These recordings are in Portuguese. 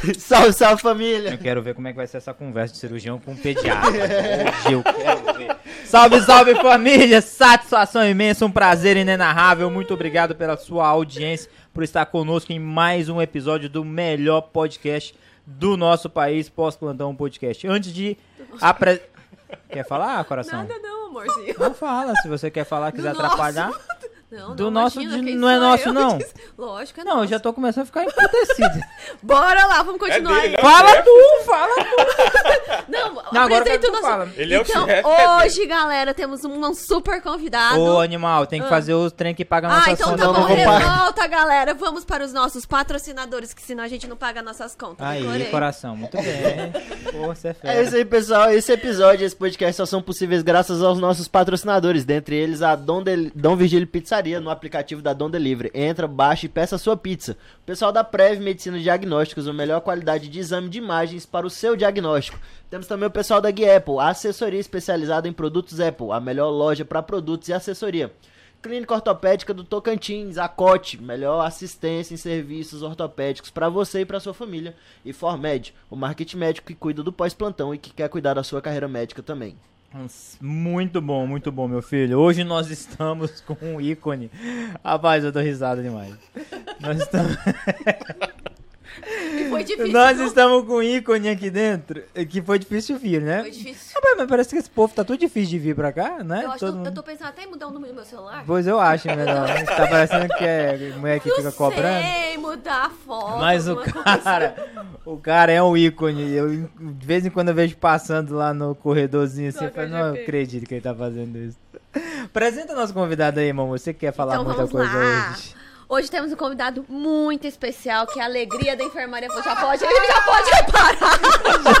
salve, salve família! Eu quero ver como é que vai ser essa conversa de cirurgião com um pediatra. Hoje eu quero ver. Salve, salve família! Satisfação imensa, um prazer inenarrável. Muito obrigado pela sua audiência, por estar conosco em mais um episódio do melhor podcast do nosso país, Pós-Plantão Podcast. Antes de apre... Quer falar, coração? Nada não, amorzinho. Não fala, se você quer falar, quiser Do atrapalhar. nosso. Não, Do não, nosso imagina, de- não é nosso, eu? não. Lógico, é Não, eu nosso. já tô começando a ficar emputecido. Bora lá, vamos continuar dele, aí. né? fala tu, fala tu. Não, Não, agora eu tu nosso... fala. Ele é o então, chefe, é hoje, galera, temos um super convidado. Ô, animal, tem que Ah. fazer o trem que paga a Ah, nossa então conta. tá não, bom, não revolta, galera. Vamos para os nossos patrocinadores, que senão a gente não paga nossas contas. Aí, Decorei. coração, muito bem. Pô, você é É fera. isso aí, pessoal. Esse episódio, esse podcast só são possíveis graças aos nossos patrocinadores, dentre eles a Dom, Del... Dom Virgílio Pizzaria, no aplicativo da Dom Delivery. Entra, baixa e peça sua pizza. O pessoal da Prev Medicina e Diagnósticos, a melhor qualidade de exame de imagens para o seu diagnóstico. Temos também o pessoal da Gui Apple, a assessoria especializada em produtos Apple, a melhor loja para produtos e assessoria. Clínica Ortopédica do Tocantins, a COT, melhor assistência em serviços ortopédicos para você e para sua família. E Formed, o marketing médico que cuida do pós-plantão e que quer cuidar da sua carreira médica também. Muito bom, muito bom, meu filho. Hoje nós estamos com um ícone. Rapaz, eu tô risada demais. Nós estamos, E foi difícil. nós não? estamos com um ícone aqui dentro, que foi difícil vir, né? Foi difícil. Rapaz, mas parece que esse povo tá tudo difícil de vir pra cá, né? Eu, acho Todo que eu, tô pensando até em mudar o número do meu celular. Pois eu acho melhor. Tá parecendo que é mulher que não fica cobrando. sei, mudar a foto. Mas o coisa. cara, o cara é um ícone. Eu, de vez em quando eu vejo passando lá no corredorzinho assim, eu falo, não acredito que ele tá fazendo isso. Apresenta nosso convidado aí, irmão. Você que quer falar Então muita vamos coisa lá. hoje. Hoje temos um convidado muito especial, que é a alegria da enfermaria. Já pode, ele já pode reparar.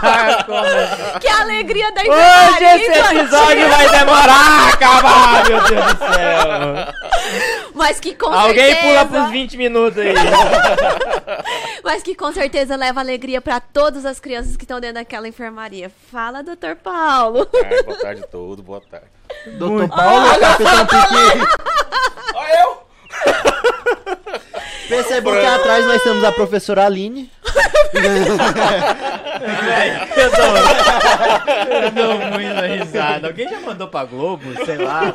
Ah, que é a alegria da Hoje enfermaria. esse episódio vai demorar a acabar, meu Deus do céu. Mas que com Alguém certeza, pula pros 20 minutos aí. Mas que com certeza leva alegria pra todas as crianças que estão dentro daquela enfermaria. Fala, doutor Paulo. Ai, boa tarde a todos, boa tarde. Doutor Paulo, Capitão Piqui. Olha eu! Percebam que atrás nós temos a professora Aline. Eu dou, eu dou muita risada. Alguém já mandou pra Globo? Sei lá.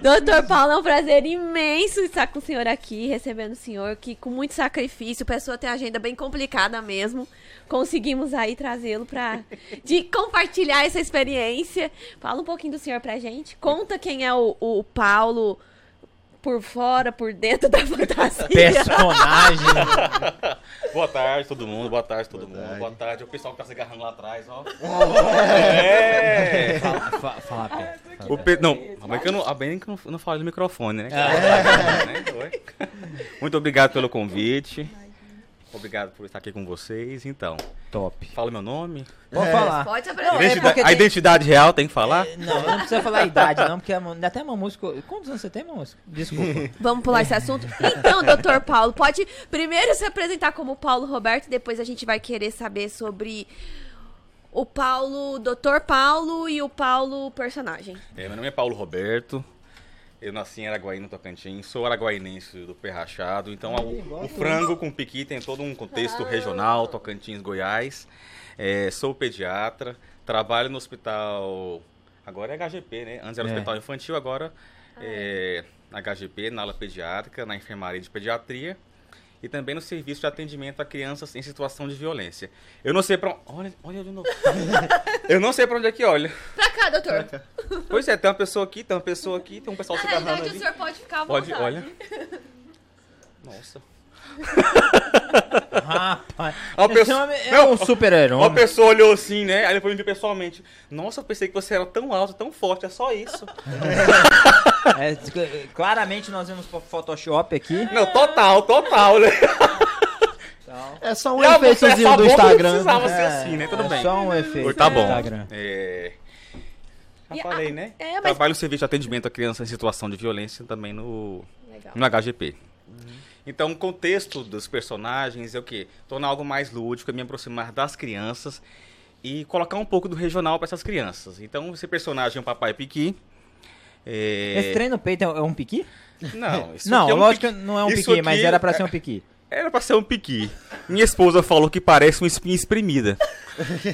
Doutor Paulo, é um prazer imenso estar com o senhor aqui, recebendo o senhor, que com muito sacrifício, a pessoa tem a agenda bem complicada mesmo. Conseguimos aí trazê-lo para de compartilhar essa experiência. Fala um pouquinho do senhor pra gente. Conta quem é o, o Paulo por fora, por dentro da fantasia. Personagem. Boa tarde todo mundo, boa tarde todo mundo, boa tarde. O pessoal que tá se agarrando lá atrás, ó. É! Fala, fa- fala fala O pe... Não, a bem que eu não, a bem que eu não, não falo no microfone, né? Oi. Muito obrigado pelo convite. Obrigado por estar aqui com vocês. Então, Top. fala meu nome. Pode falar. Pode se Não, apresentar. é porque A identidade real tem que falar? Não, não precisa falar a idade, não, porque ainda até uma música. Quantos anos você tem, música? Desculpa. Vamos pular esse assunto? Então, doutor Paulo, pode primeiro se apresentar como Paulo Roberto, depois a gente vai querer saber sobre o Paulo, doutor Paulo e o Paulo personagem. É, meu nome é Paulo Roberto. Eu nasci em Araguaí, no Tocantins. Sou araguainense do Pé Rachado. Então, o, o frango com piqui tem todo um contexto regional, Tocantins, Goiás. É, sou pediatra. Trabalho no hospital... Agora é HGP, né? Antes era É. hospital infantil, agora é na HGP, na ala pediátrica, na enfermaria de pediatria. E também no serviço de atendimento a crianças em situação de violência. Eu não sei pra... Olha, olha de novo. Eu não sei pra onde é que olha. Pra cá, doutor. Pois é, tem uma pessoa aqui, tem uma pessoa aqui, tem um pessoal Na se agarrando realidade, o ali. senhor pode ficar à Pode, vontade. olha. Nossa. Rapaz. Pessoa- é Não, um super-herói. Uma pessoa olhou assim, né? Aí depois me viu pessoalmente. Nossa, eu pensei que você era tão alto, tão forte, é só isso. É, claramente nós vemos fo- Photoshop aqui. Não, total, total, né? Então, É só um você- efeitozinho do Instagram. precisava ser é, assim, né? Tudo é bem. Só um efeito. Tá do bom. Instagram. É... Já E a- falei, né? é, mas- Trabalho serviço de atendimento a crianças em situação de violência também no, Legal. no HGP. Então, o contexto dos personagens é o quê? Tornar algo mais lúdico, é me aproximar das crianças e colocar um pouco do regional para essas crianças. Então, esse personagem é um papai piqui. É- Esse trem no peito é é um piqui? Não, isso não, aqui é um lógico piqui- que não é um isso piqui, mas aqui era pra é- ser um piqui. Era pra ser um piqui. Minha esposa falou que parece uma espinha espremida.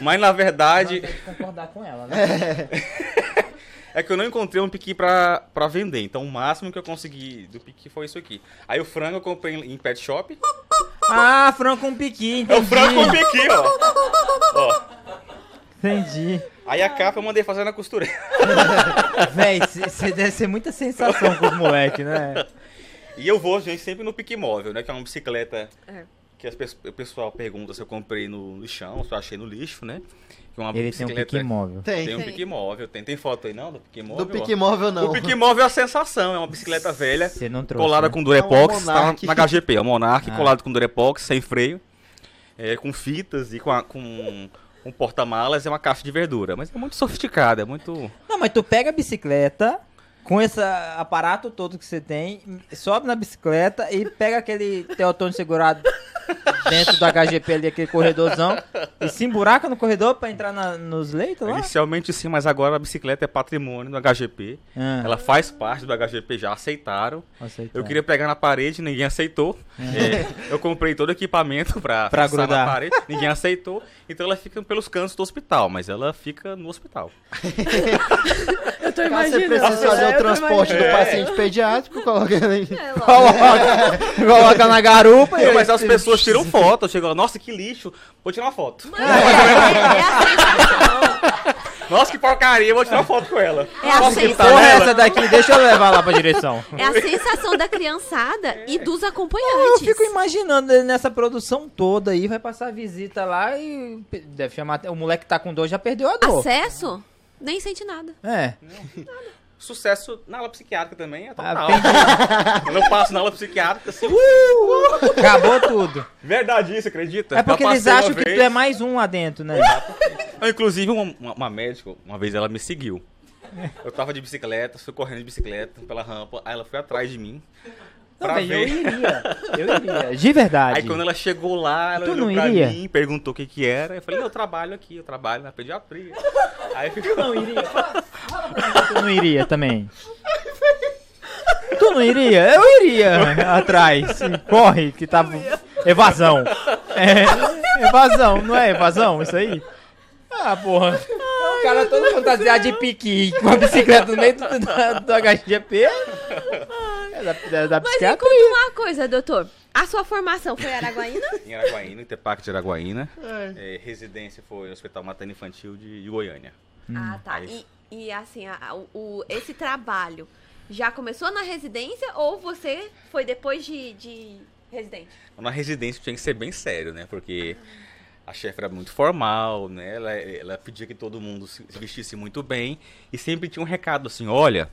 Mas na verdade, Tem que concordar com ela, né? é que eu não encontrei um piqui pra, pra vender. Então o máximo que eu consegui do piqui foi isso aqui. Aí o frango eu comprei em pet shop. Ah, frango com piqui, É entendi. o frango com piqui, ó. ó. Entendi. Aí a capa eu mandei fazer na costureira. Véi, você deve ser muita sensação com os moleques, né? E eu vou, gente, sempre no pique móvel, né? Que é uma bicicleta É. que as pe- o pessoal pergunta se eu comprei no lixão, se eu achei no lixo, né? Que é uma Ele tem um pique móvel. Tem. Tem um Tem. pique móvel. Tem, tem foto aí não do pique móvel? Do pique móvel, não. O pique móvel é a sensação, é uma bicicleta velha, Você não trouxe. colada né? com Durepox, É um tá na HGP, é o Monarch, Ah. colado com Durepox, sem freio, é, com fitas e com, a- com um porta-malas, é uma caixa de verdura. Mas é muito sofisticada, é muito... Não, mas tu pega a bicicleta com esse aparato todo que você tem, sobe na bicicleta e pega aquele teotônio segurado dentro do HGP ali, aquele corredorzão, e se emburaca no corredor pra entrar na- nos leitos lá? Inicialmente sim, mas agora a bicicleta é patrimônio do HGP. Ah, Ela faz parte do HGP, já aceitaram. aceitou. Eu queria pegar na parede, ninguém aceitou. É, eu comprei todo o equipamento pra, Pra fixar grudar. na parede, ninguém aceitou. Então ela fica pelos cantos do hospital, mas ela fica no hospital. Eu tô Caso você precise fazer o transporte do paciente pediátrico, coloca ele É. Coloca, coloca na garupa e... Mas as pessoas tiram foto, chegam lá, nossa, que lixo, vou tirar uma foto. É, é a sensação. Nossa, que porcaria, vou tirar uma foto com ela. É a nossa, que sensação. Porra, é essa daqui, deixa eu levar lá pra direção. É a sensação da criançada e dos Eu acompanhantes. fico imaginando ele nessa produção toda aí, vai passar a visita lá e pe- deve chamar. O moleque que tá com dor já perdeu a dor. Acesso? Nem sente nada. É. Sucesso na aula psiquiátrica também é Ah, total. entendi. Quando eu passo na aula psiquiátrica, assim, uh, Acabou tudo. verdade isso, acredita? É porque Eu eles acham que vez. tu é mais um lá dentro, né? Ah, Inclusive, uma, uma- uma médica, uma vez ela me seguiu. Eu tava de bicicleta, fui correndo de bicicleta pela rampa, aí ela foi atrás de mim. Não, Pra velho, eu iria. Eu iria. De verdade. Aí quando ela chegou lá, ela Tu olhou não pra iria? mim, perguntou o que que era. Eu falei, eu trabalho aqui, eu trabalho na pediatria. Aí ficou... não iria. Fala- fala pra mim que Tu não iria também. Tu não iria? Eu iria atrás. Corre, que tá. Evasão. É, evasão, não é evasão isso aí? Ah, porra. O cara todo fantasiado de piqui com a bicicleta no meio do, do, do HGP. É da, é da Mas me conta uma coisa, doutor. A sua formação foi Araguaína? Em Araguaína, Itepac de Araguaína. É, residência foi no Hospital Materno Infantil de, Goiânia. Ah, tá. Aí. E, e assim, a- o, esse trabalho já começou na residência ou você foi depois de, de residente? Na residência tinha que ser bem sério, né? Porque a chefe era muito formal, né? Ela, ela pedia que todo mundo se se vestisse muito bem. E sempre tinha um recado assim, olha...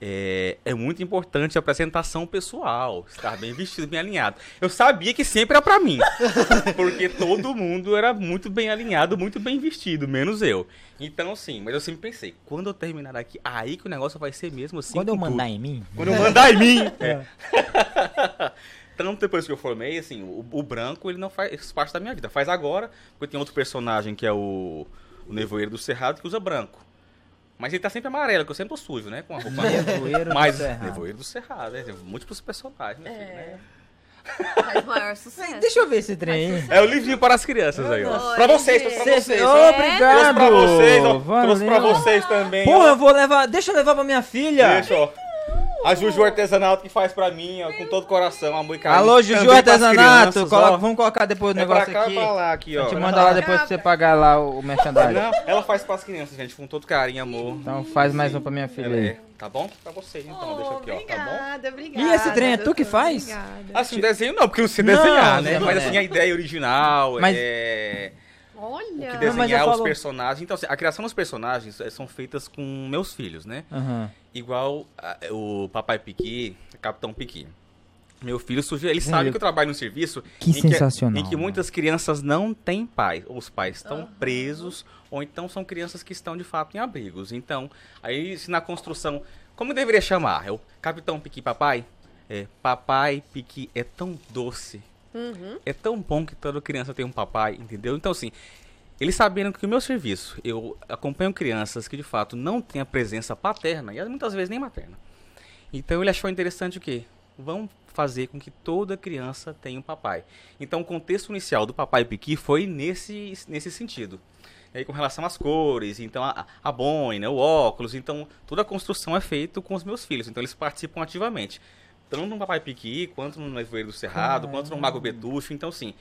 É, é muito importante a apresentação pessoal, estar bem vestido, bem alinhado. Eu sabia que sempre era pra mim, porque todo mundo era muito bem alinhado, muito bem vestido, menos eu. Então, sim, mas eu sempre pensei, quando eu terminar aqui, aí que o negócio vai ser mesmo assim. Quando eu tudo. mandar em mim. Quando eu mandar em mim. É. Tanto depois que eu formei, assim, o, o branco ele não faz parte da minha vida. Faz agora, porque tem outro personagem que é o, o Nevoeiro do Cerrado que usa branco. Mas ele tá sempre amarelo, que eu sempre tô sujo, né? Com a roupa. Nevoeiro do Mas Cerrado. Nevoeiro do Cerrado, né? Tem múltiplos personagens, meu filho, né? Faz maior sucesso. Deixa eu ver esse trem aí. É o livrinho para as crianças aí, ó. Pra vocês, gente. pra vocês. Cê- ó. Obrigado. Trouxe pra vocês, ó. Trouxe pra Valeu. vocês também. Porra, ó. eu vou levar. Deixa eu levar pra minha filha. Deixa, ó. A Juju Artesanato que faz pra mim, ó, com todo o coração, amor e carinho. Alô, Juju Também Artesanato. crianças, coloca- vamos colocar depois o É pra negócio cá, aqui. pra lá, aqui, A ó. gente manda lá depois pra você pagar lá o merchandising. Não, ela faz pras crianças, gente, com todo carinho, amor. Então faz mais um pra minha filha Ela aí. é, tá bom? Pra vocês, então, deixa aqui, ó, tá bom? Obrigada, obrigada. E esse trem é tu que faz? Obrigada. Assim, desenho não, porque não sei Não, desenhar, né? Zé Mas assim, a ideia original, Mas- é... Olha. que Não, mas desenhar eu os falo- personagens. Então, assim, a criação dos personagens eh, são feitas com meus filhos, né? Aham. Igual ah, o Papai Piqui, Capitão Piqui. Meu filho surgiu, ele sabe que eu trabalho no serviço Que em sensacional, em que mano. muitas crianças não têm pais, ou os pais estão presos, ou então são crianças que estão de fato em abrigos. Então, aí se na construção, como deveria chamar? É o Capitão Piqui Papai? É, papai Piqui é tão doce, Uhum. é tão bom que toda criança tem um papai, entendeu? Então, assim, eles sabendo que o meu serviço, eu acompanho crianças que de fato não têm a presença paterna, e muitas vezes nem materna. Então ele achou interessante o quê? vão fazer com que toda criança tenha um papai. Então, o contexto inicial do Papai Piqui foi nesse, nesse sentido. E aí, com relação às cores, então a, a boina, o óculos, então toda a construção é feita com os meus filhos. Então, eles participam ativamente. Tanto no Papai Piqui, quanto no Nevoeiro do Cerrado, quanto no Mago Betucho, então sim.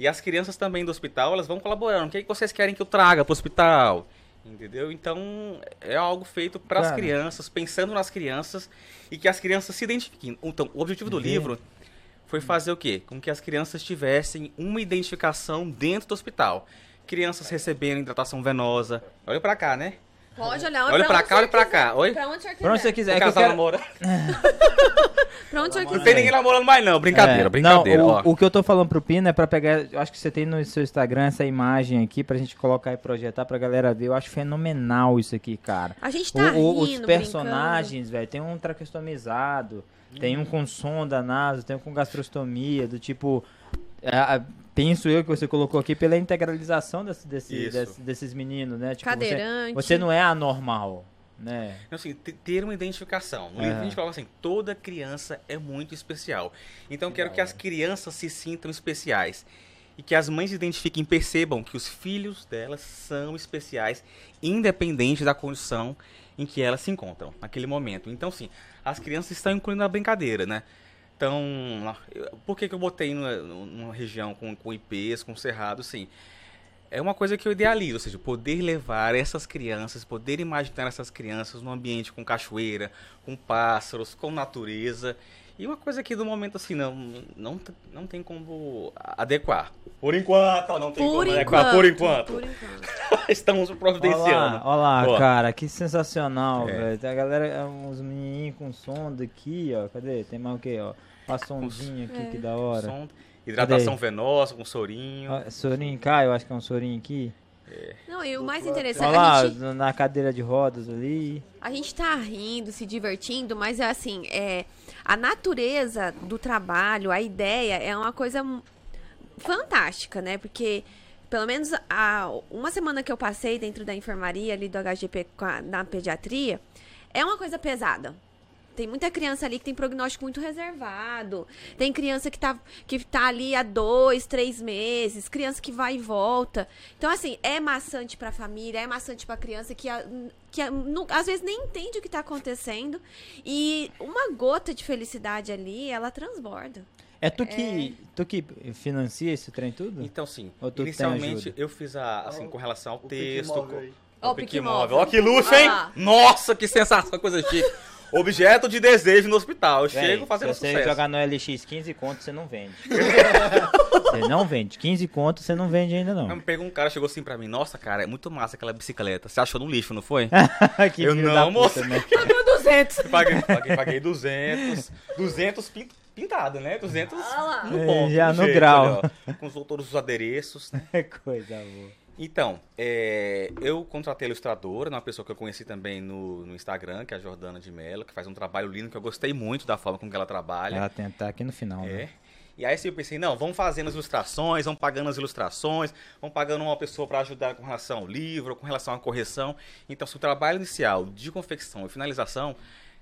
E as crianças também do hospital, elas vão colaborando. O que, é que vocês querem que eu traga para o hospital? Entendeu? Então, é algo feito para as crianças, pensando nas crianças e que as crianças se identifiquem. Então, o objetivo do Vê. livro foi fazer o quê? Com que as crianças tivessem uma identificação dentro do hospital. Crianças recebendo hidratação venosa. Olha pra cá, né? Pode olhar Olha pra onde cá, olha pra quiser. cá. Oi? Pra onde senhor quiser. Pra onde você quiser. O É que eu casal quero... namora. Pra onde o senhor Não quiser. tem ninguém namorando mais, não. Brincadeira, É, brincadeira. não, o, o que eu tô falando pro Pino é pra pegar. Eu acho que você tem no seu Instagram essa imagem aqui pra gente colocar e projetar pra galera ver. Eu acho fenomenal isso aqui, cara. A gente tá O- o- rindo, os personagens, velho, tem um traqueostomizado, tem um com sonda naso, tem um com gastrostomia, do tipo. é, penso eu que você colocou aqui pela integralização desse, desse- desse- desses meninos, né? Tipo, você, Cadeirante. você não é anormal, né? Então, assim, te- ter uma identificação. No livro a gente fala assim, toda criança é muito especial. Então eu quero que as crianças se sintam especiais. E que as mães se identifiquem e percebam que os filhos delas são especiais, independente da condição em que elas se encontram naquele momento. Então, sim, as crianças estão incluindo a brincadeira, né? Então, por que, que eu botei numa, numa região com, com IPs, com cerrado, sim? é uma coisa que eu idealizo, ou seja, poder levar essas crianças, poder imaginar essas crianças num ambiente com cachoeira, com pássaros, com natureza. E uma coisa que no momento assim não não, não tem como adequar. Por enquanto, não tem Por como enquanto. adequar por enquanto. Por enquanto. Estamos providenciando. olha lá, cara, que sensacional, É. velho. Tem a galera, é, uns menininhos com sonda aqui, ó. Cadê? Tem mais o quê, ó? Uma sondinha aqui, É. que da hora. Som- hidratação venosa com sorinho. Ó, Sorinho cá, eu acho que é um sorinho aqui. Não, e o mais interessante, Olha lá, a gente, na cadeira de rodas ali. a gente tá rindo, se divertindo, mas é assim, é, a natureza do trabalho, a ideia é uma coisa fantástica, né? Porque, pelo menos, a, uma semana que eu passei dentro da enfermaria ali do HGP com a- na pediatria, é uma coisa pesada. Tem muita criança ali que tem prognóstico muito reservado. Tem criança que tá, que tá ali há dois, três meses. Criança que vai e volta. Então, assim, é maçante pra família, é maçante pra criança que, a- que a- nu- às vezes nem entende o que tá acontecendo. E uma gota de felicidade ali, ela transborda. É tu que, tu que financia esse trem tudo? Então, sim, inicialmente eu fiz a, assim, com relação ao texto. Móvel aí. Ó, o o Pique. Móvel. Ó, que luxo, hein? Ah. Nossa, que sensação, coisa chique. Objeto de desejo no hospital. Eu Véi, chego fazendo se você sucesso. jogar no LX 15 conto, você não vende. você não vende. 15 conto, você não vende ainda não. Aí pegou um cara, chegou assim pra mim, nossa, cara, é muito massa aquela bicicleta. Você achou no lixo, não foi? que Eu não, moço. né? 200. paguei, paguei, paguei 200. 200 pin- pintado, né? 200 lá. no ponto. já no grau. ali, ó, com os, todos os adereços. né? Coisa boa. Então, é, eu contratei a ilustradora, uma pessoa que eu conheci também no, no Instagram, que é a Jordana de Mello, que faz um trabalho lindo, que eu gostei muito da forma com que ela trabalha. Ela tem tá aqui no final, É. né? E aí assim, eu pensei, não, vamos fazendo as ilustrações, vamos pagando as ilustrações, vamos pagando uma pessoa para ajudar com relação ao livro, com relação à correção. Então, se o trabalho inicial de confecção e finalização,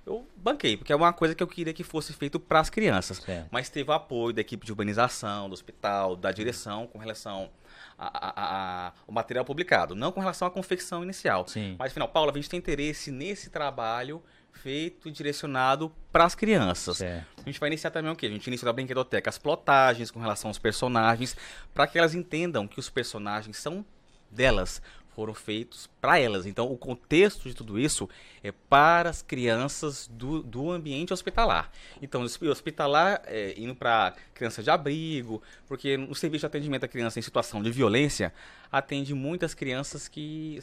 eu banquei, porque é uma coisa que eu queria que fosse feito para as crianças. Certo. Mas teve o apoio da equipe de urbanização, do hospital, da direção com relação ao material publicado, não com relação à confecção inicial. Sim. Mas, afinal, Paula, a gente tem interesse nesse trabalho feito e direcionado para as crianças. Certo. A gente vai iniciar também o quê? A gente inicia da brinquedoteca as plotagens com relação aos personagens, para que elas entendam que os personagens são delas, foram feitos para elas. Então, o contexto de tudo isso é para as crianças do, do ambiente hospitalar. Então, o hospitalar é, indo para criança de abrigo, porque o serviço de atendimento à criança em situação de violência atende muitas crianças que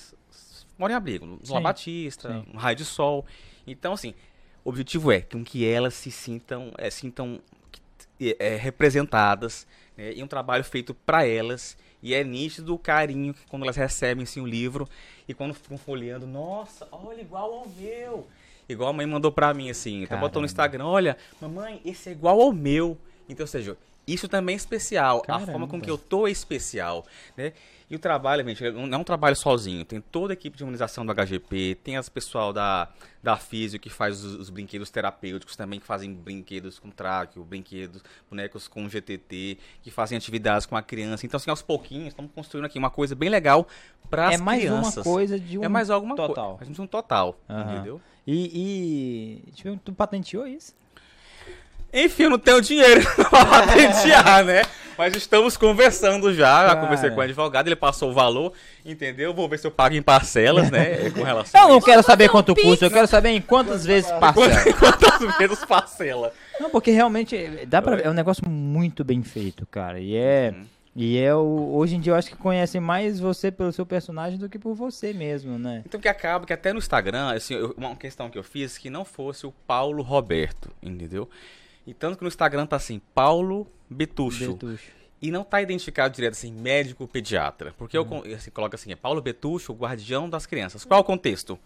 moram em abrigo, no La Batista, sim. no Raio de Sol. Então, assim, o objetivo é com que elas se sintam, é, sintam é, representadas né, em um trabalho feito para elas e é nítido o carinho que quando elas recebem assim, o livro e quando ficam folheando, nossa, olha igual ao meu. Igual a mãe mandou pra mim assim, então botou no. Instagram, olha, mamãe, esse é igual ao meu. Então, ou seja, Isso também é especial. A Caramba. forma com que eu tô é especial, né? E o trabalho, gente, não é um trabalho sozinho. Tem toda a equipe de imunização do HGP, tem as pessoal da, da Físio que faz os, os brinquedos terapêuticos também, que fazem brinquedos com tráqueo, brinquedos, bonecos com GTT, que fazem atividades com a criança. Então, assim, aos pouquinhos, estamos construindo aqui uma coisa bem legal para as É mais crianças. uma coisa de um É mais alguma coisa. A gente um total, Aham. entendeu? E, e tu patenteou isso? Enfim, eu não tenho dinheiro pra patentear, né? Mas estamos conversando já. Já conversei com o advogado, ele passou o valor, entendeu? Vou ver se eu pago em parcelas, né? Com relação Eu não quero saber um quanto pix. custa, eu quero saber em quantas vezes parcela. Quantas vezes parcela? Não, porque realmente dá pra, é um negócio muito bem feito, cara. E é. Uhum. E é o, hoje em dia eu acho que conhecem mais você pelo seu personagem do que por você mesmo, né? Então que acaba que até no Instagram, assim, eu- uma questão que eu fiz que não fosse o Paulo Roberto, entendeu? E tanto que no Instagram tá assim, Paulo Betucho. Betucho. E não tá identificado direto assim, médico pediatra. Porque eu con- assim, coloco assim, é Paulo Betucho, o guardião das crianças. Qual o contexto?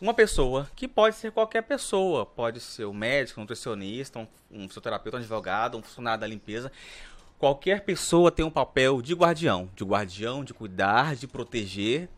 Uma pessoa, que pode ser qualquer pessoa, pode ser um médico, um nutricionista, um, um fisioterapeuta, um advogado, um funcionário da limpeza. Qualquer pessoa tem um papel de guardião, de guardião, de cuidar, de proteger,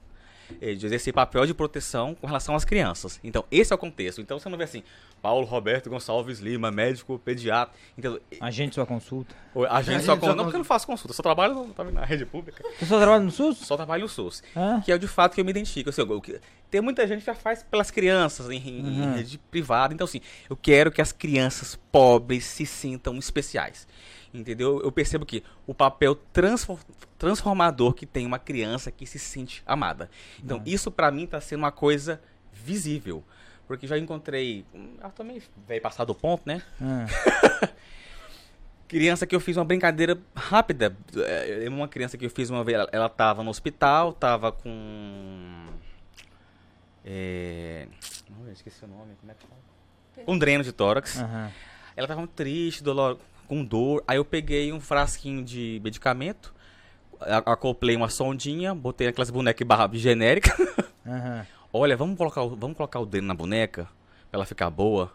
eh, de exercer papel de proteção com relação às crianças. Então, esse é o contexto. Então, você não vê assim, Paulo Roberto Gonçalves Lima, médico pediatra. Então, Agende sua consulta. o- A gente A só gente con- só Não, porque eu não faço consulta, eu só trabalho tá na rede pública. Você só trabalha no SUS? Só trabalho no SUS. Ah, Que é o de fato que eu me identifico. Assim, eu- eu- tem muita gente que já faz pelas crianças em, em Uhum. rede privada. Então, assim, eu quero que as crianças pobres se sintam especiais. Entendeu? Eu percebo que o papel transfor- transformador que tem uma criança que se sente amada. Então, Uhum. isso pra mim tá sendo uma coisa visível. Porque já encontrei. hum, Eu também veio passar do ponto, né? ah. Criança que eu fiz uma brincadeira rápida. É, Uma criança que eu fiz uma vez, ela- ela tava no hospital, tava com. É. Não, eu esqueci o nome, como é que fala? Com dreno de tórax. Aham. Ela tava muito triste, dolor, com dor. Aí eu peguei um frasquinho de medicamento, acoplei uma sondinha, botei aquelas bonecas barra genérica. Aham. Olha, vamos colocar, o- vamos colocar o dreno na boneca pra ela ficar boa.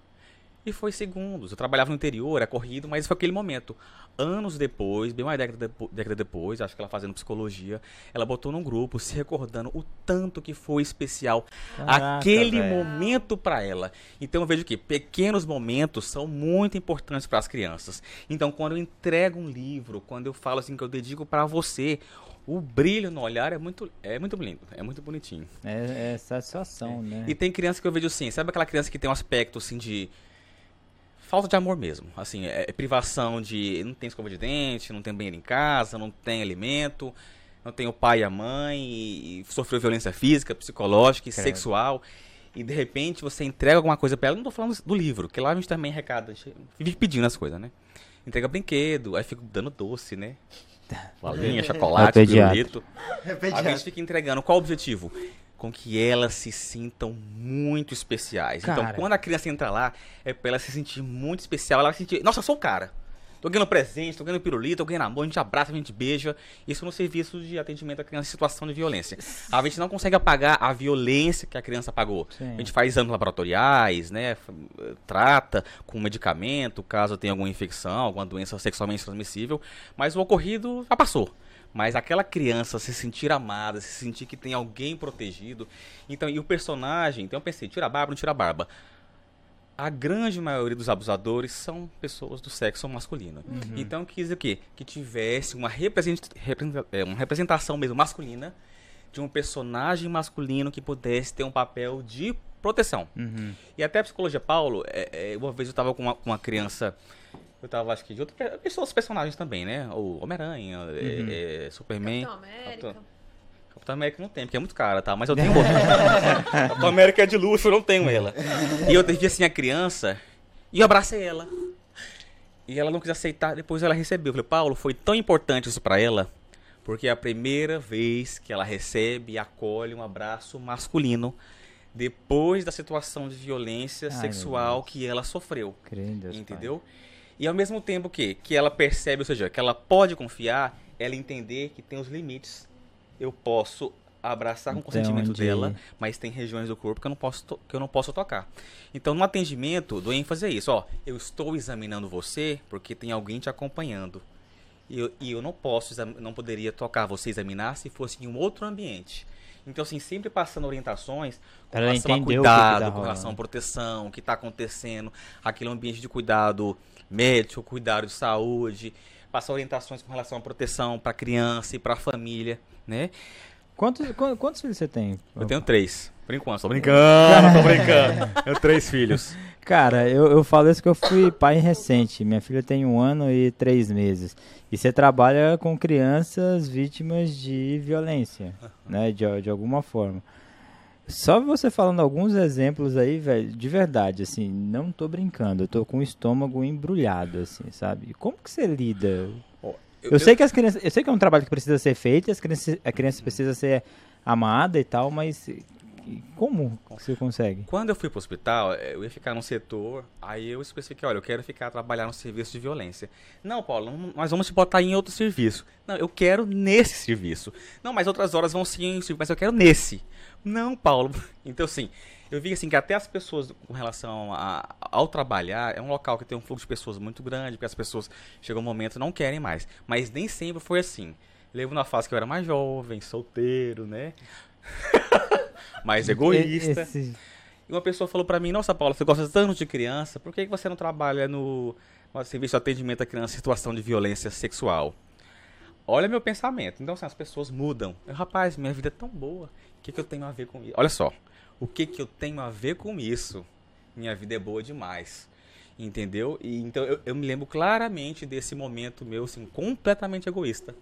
E foi segundos. Eu trabalhava no interior, era corrido, mas foi aquele momento. Anos depois, bem mais década, depo- década depois, acho que ela fazendo psicologia, ela botou num grupo, se recordando o tanto que foi especial Caraca, aquele velho. momento pra ela. Então eu vejo que pequenos momentos são muito importantes para as crianças. Então quando eu entrego um livro, quando eu falo assim que eu dedico pra você, o brilho no olhar é muito é muito lindo, é muito bonitinho. É, é satisfação, né? E tem criança que eu vejo assim, sabe aquela criança que tem um aspecto assim de falta de amor mesmo, assim, é, é privação de não tem escova de dente, não tem banheiro em casa, não tem alimento, não tem o pai e a mãe, e, e sofreu violência física, psicológica e Credo. sexual. E de repente você entrega alguma coisa pra ela, não tô falando do livro, que lá a gente também recada, a gente vive pedindo as coisas, né? Entrega brinquedo, aí fico dando doce, né? Balinha, É chocolate, pediatra. pirulito. A gente fica entregando. Qual o objetivo? Com que elas se sintam muito especiais. Cara. Então, quando a criança entra lá, é pra ela se sentir muito especial. Ela vai sentir, nossa, eu sou o cara. Tô ganhando presente, tô ganhando pirulito, tô ganhando amor, a gente abraça, a gente beija. Isso no serviço de atendimento à criança em situação de violência. A gente não consegue apagar a violência que a criança pagou. Sim. A gente faz exames laboratoriais, né? Trata com medicamento, caso tenha alguma infecção, alguma doença sexualmente transmissível. Mas o ocorrido já passou. Mas aquela criança se sentir amada, se sentir que tem alguém protegido. Então, e o personagem, então eu pensei, tira a barba, não tira a barba. A grande maioria dos abusadores são pessoas do sexo masculino. Então quis o quê? Que tivesse uma, represent- é, uma representação mesmo masculina de um personagem masculino que pudesse ter um papel de proteção. Uhum. E até a psicologia Paulo, é, é, uma vez eu tava com uma, com uma criança, eu tava acho que de outras pessoas, personagens também, né? O Homem-Aranha, é, é, Superman. Capitão América. Capitão- Capitão América não tem, porque é muito cara, tá? Mas eu tenho outra. Capitão América é de luxo, eu não tenho ela. E eu vi assim a criança e eu abracei ela. E ela não quis aceitar, depois ela recebeu. Eu falei, Paulo, foi tão importante isso pra ela, porque é a primeira vez que ela recebe e acolhe um abraço masculino depois da situação de violência Ai, sexual que ela sofreu. Deus, pai. Entendeu? E ao mesmo tempo que, que ela percebe, ou seja, que ela pode confiar, ela entender que tem os limites. Eu posso abraçar com o Então, consentimento onde- dela, mas tem regiões do corpo que eu não posso que eu não posso tocar. Então, no atendimento, dou ênfase a isso, ó, eu estou examinando você porque tem alguém te acompanhando. E eu, e eu não posso, não poderia tocar você examinar se fosse em um outro ambiente. Então, assim, sempre passando orientações com ela relação a tá cuidado, com rolando. relação à proteção, o que está acontecendo, aquele ambiente de cuidado médico, cuidado de saúde, passar orientações com relação à proteção para a criança e para a família, né? Quantos, quan- quantos filhos você tem? Eu tenho três, por enquanto, tô brincando, tô brincando. Eu tenho três filhos. Cara, eu, eu falo isso que eu fui pai recente. Minha filha tem um ano e três meses. E você trabalha com crianças vítimas de violência, né? De, de alguma forma. Só você falando alguns exemplos aí, velho, de verdade, assim, não tô brincando. Eu tô com o estômago embrulhado, assim, sabe? Como que você lida? Eu, sei que as crianças, eu sei que é um trabalho que precisa ser feito, as crianças, a criança precisa ser amada e tal, mas como você consegue? Quando eu fui pro hospital, eh, eu ia ficar num setor, aí eu especifiquei, olha, eu quero ficar trabalhar no serviço de violência. Não, Paulo, nós vamos te botar em outro serviço. Não, eu quero nesse serviço. Não, mas outras horas vão sim, mas eu quero nesse. Não, Paulo. Então, assim, eu vi assim que até as pessoas com relação a- ao trabalhar, é um local que tem um fluxo de pessoas muito grande, porque as pessoas chegam um momento não querem mais. Mas nem sempre foi assim. Levo na fase que eu era mais jovem, solteiro, né? mais egoísta. Esse- E uma pessoa falou pra mim, nossa, Paula, você gosta tanto de criança, por que que você não trabalha no, no serviço de atendimento à criança em situação de violência sexual? Olha meu pensamento. Então, assim, as pessoas mudam. Eu, Rapaz, minha vida é tão boa. O que, que eu tenho a ver com isso? Olha só. O que, que eu tenho a ver com isso? Minha vida é boa demais. Entendeu? E, então, eu, eu me lembro claramente desse momento meu, assim, completamente egoísta.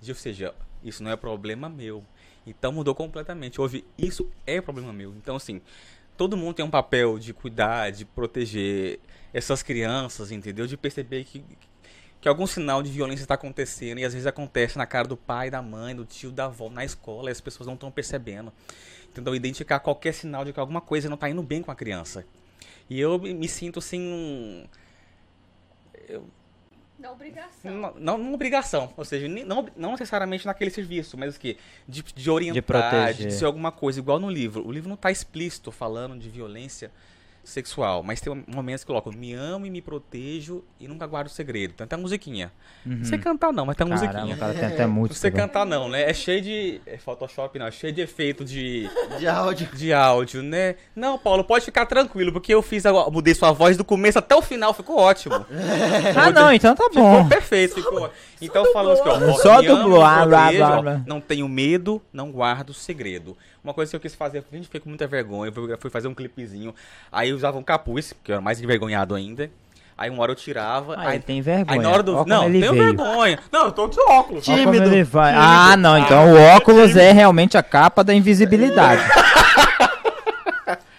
De, ou seja, isso não é problema meu. Então mudou completamente. Houve, isso é problema meu. Então, assim, todo mundo tem um papel de cuidar, de proteger essas crianças, entendeu? De perceber que, que algum sinal de violência está acontecendo e às vezes acontece na cara do pai, da mãe, do tio, da avó, na escola e as pessoas não estão percebendo. Então, identificar qualquer sinal de que alguma coisa não está indo bem com a criança. E eu me sinto assim. um- Eu, Da obrigação. não, não, não obrigação, ou seja, não, não necessariamente naquele serviço, mas o que? De, de orientar, de, proteger. ser alguma coisa, igual no livro. O livro não está explícito falando de violência sexual, mas tem momentos que colocam me amo e me protejo e nunca guardo segredo. Tem até musiquinha. Não sei cantar não, mas tem uma Uhum. Caramba, musiquinha. cara tem até Não música. sei velho. cantar não, né? É cheio de... É Photoshop não, é cheio de efeito de, De áudio. de áudio, né? Não, Paulo, pode ficar tranquilo, porque eu fiz agora, mudei sua voz do começo até o final, ficou ótimo. Ah, não, então tá Ficou bom. perfeito, ficou. Então falando assim, ó, ó, Só dublou, blá, protejo, blá, ó, blá. não tenho medo, não guardo segredo. Uma coisa que eu quis fazer, a gente fiquei com muita vergonha, eu fui- fazer um clipezinho, aí eu usava um capuz, que eu era mais envergonhado ainda. Aí uma hora eu tirava, Ah, aí, tem vergonha. aí na hora do... Ó não, tenho veio. vergonha. Não, eu tô de óculos. Tímido. ele vai. Ah, não, então o óculos é realmente a capa da invisibilidade.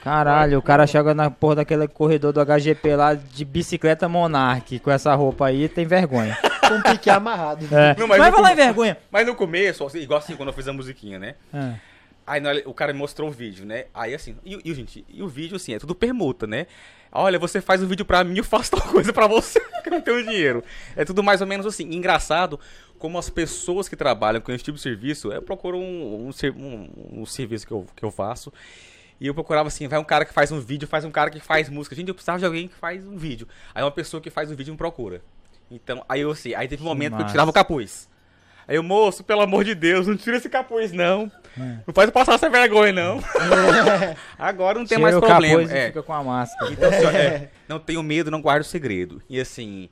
Caralho, o cara chega na porra daquele corredor do HGP lá de bicicleta Monarch com essa roupa aí tem vergonha. Com um pique amarrado. É. Não, mas vai no lá em com- vergonha. Mas no começo, assim, igual assim, quando eu fiz a musiquinha, né? É. Aí o cara me mostrou o vídeo, né? Aí assim, e, e, gente, e o vídeo assim, é tudo permuta, né? Olha, você faz um vídeo pra mim, eu faço tal coisa pra você, que eu não tenho dinheiro. É tudo mais ou menos assim. Engraçado como as pessoas que trabalham com esse tipo de serviço, eu procuro um, um, um- um serviço que eu, que eu faço. E eu procurava assim, vai um cara que faz um vídeo, faz um cara que faz música. Gente, eu precisava de alguém que faz um vídeo. Aí uma pessoa que faz o vídeo me procura. Então, aí eu assim, aí teve um momento que eu massa. tirava o capuz. Aí eu, moço, pelo amor de Deus, não tira esse capuz, não. É. Não faz eu passar essa vergonha, não. Agora não tem Tira mais o problema. capuz e É. fica com a máscara. Então, assim, ó, é, não tenho medo, não guardo segredo. E assim,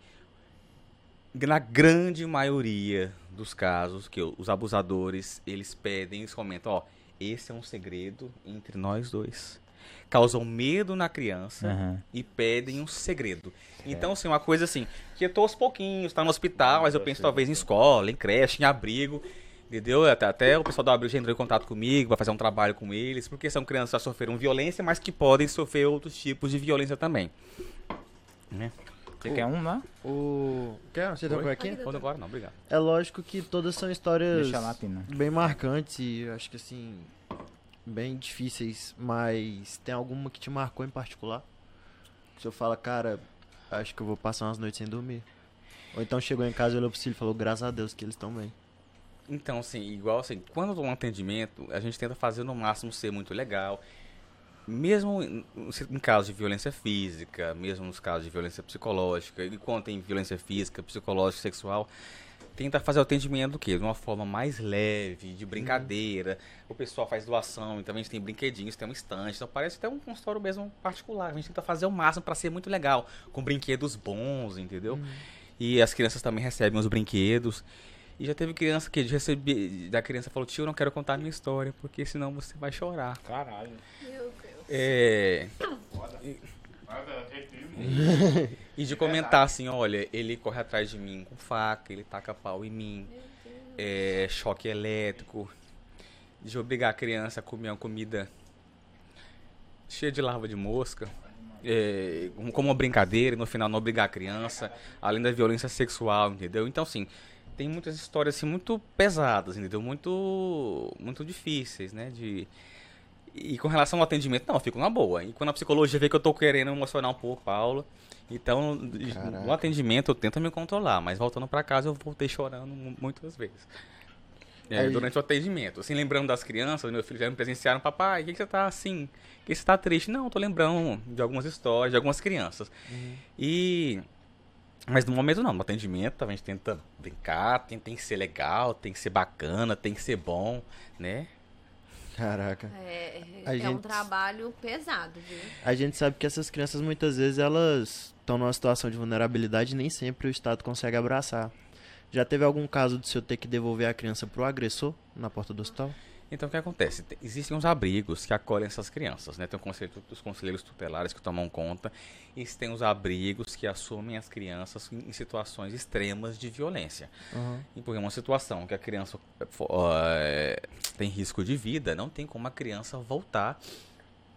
na grande maioria dos casos que os abusadores, eles pedem, eles comentam, ó, esse é um segredo entre nós dois. Causam medo na criança Aham. e pedem um segredo. Então, assim, uma coisa assim, que eu tô aos pouquinhos, tá no hospital, mas eu penso talvez em escola, em creche, em abrigo, entendeu? Até, até o pessoal do abrigo já entrou em contato comigo, vai fazer um trabalho com eles, porque são crianças que já sofreram violência, mas que podem sofrer outros tipos de violência também. Né? Você quer um lá? O. Quer? Você tem Oi? por aqui? Quando agora não, obrigado. É lógico que todas são histórias lá, bem marcantes e eu acho que assim. Bem difíceis, mas tem alguma que te marcou em particular? Que o senhor fala, cara, acho que eu vou passar umas noites sem dormir. Ou então chegou em casa, olhou pro filho e falou, graças a Deus que eles estão bem. Então, assim, igual assim, quando eu dou um atendimento, a gente tenta fazer no máximo ser muito legal. Mesmo em, em casos de violência física, mesmo nos casos de violência psicológica, e quando tem violência física, psicológica, sexual, tenta fazer o atendimento do quê? De uma forma mais leve, de brincadeira. O pessoal faz doação, então a gente tem brinquedinhos, tem um estante, então parece até um consultório mesmo particular. A gente tenta fazer o máximo para ser muito legal, com brinquedos bons, entendeu? E as crianças também recebem os brinquedos. E já teve criança que de receber, da criança falou, tio, eu não quero contar a minha história, porque senão você vai chorar. Caralho. Meu Deus. É. E de comentar assim, olha, ele corre atrás de mim com faca, ele taca pau em mim, é, choque elétrico, de obrigar a criança a comer uma comida cheia de larva de mosca, é, como uma brincadeira, e no final não obrigar a criança, além da violência sexual, entendeu? Então, assim, tem muitas histórias assim muito pesadas, entendeu? Muito, muito difíceis, né? De e com relação ao atendimento, não, eu fico na boa. E quando a psicologia vê que eu tô querendo emocionar um pouco a aula, então Caraca. no atendimento eu tento me controlar, mas voltando pra casa eu voltei chorando mu- muitas vezes. É, Aí- durante o atendimento. Assim, lembrando das crianças, meu filho já me presenciaram, papai, por que, que você tá assim? Por que você tá triste? Não, tô lembrando de algumas histórias, de algumas crianças. E. Mas no momento não, no atendimento a gente tenta brincar, tem, tem que ser legal, tem que ser bacana, tem que ser bom, né? Caraca. É, A é um gente- trabalho pesado, viu? A gente sabe que essas crianças muitas vezes elas estão numa situação de vulnerabilidade e nem sempre o Estado consegue abraçar. Já teve algum caso de senhor ter que devolver a criança pro agressor na porta do hospital? Então o que acontece? Tem- Existem uns abrigos que acolhem essas crianças, né? Tem o conselho, os conselheiros tutelares que tomam conta, e tem os abrigos que assumem as crianças em em situações extremas de violência. E por uma situação que a criança eh, tem risco de vida, não tem como a criança voltar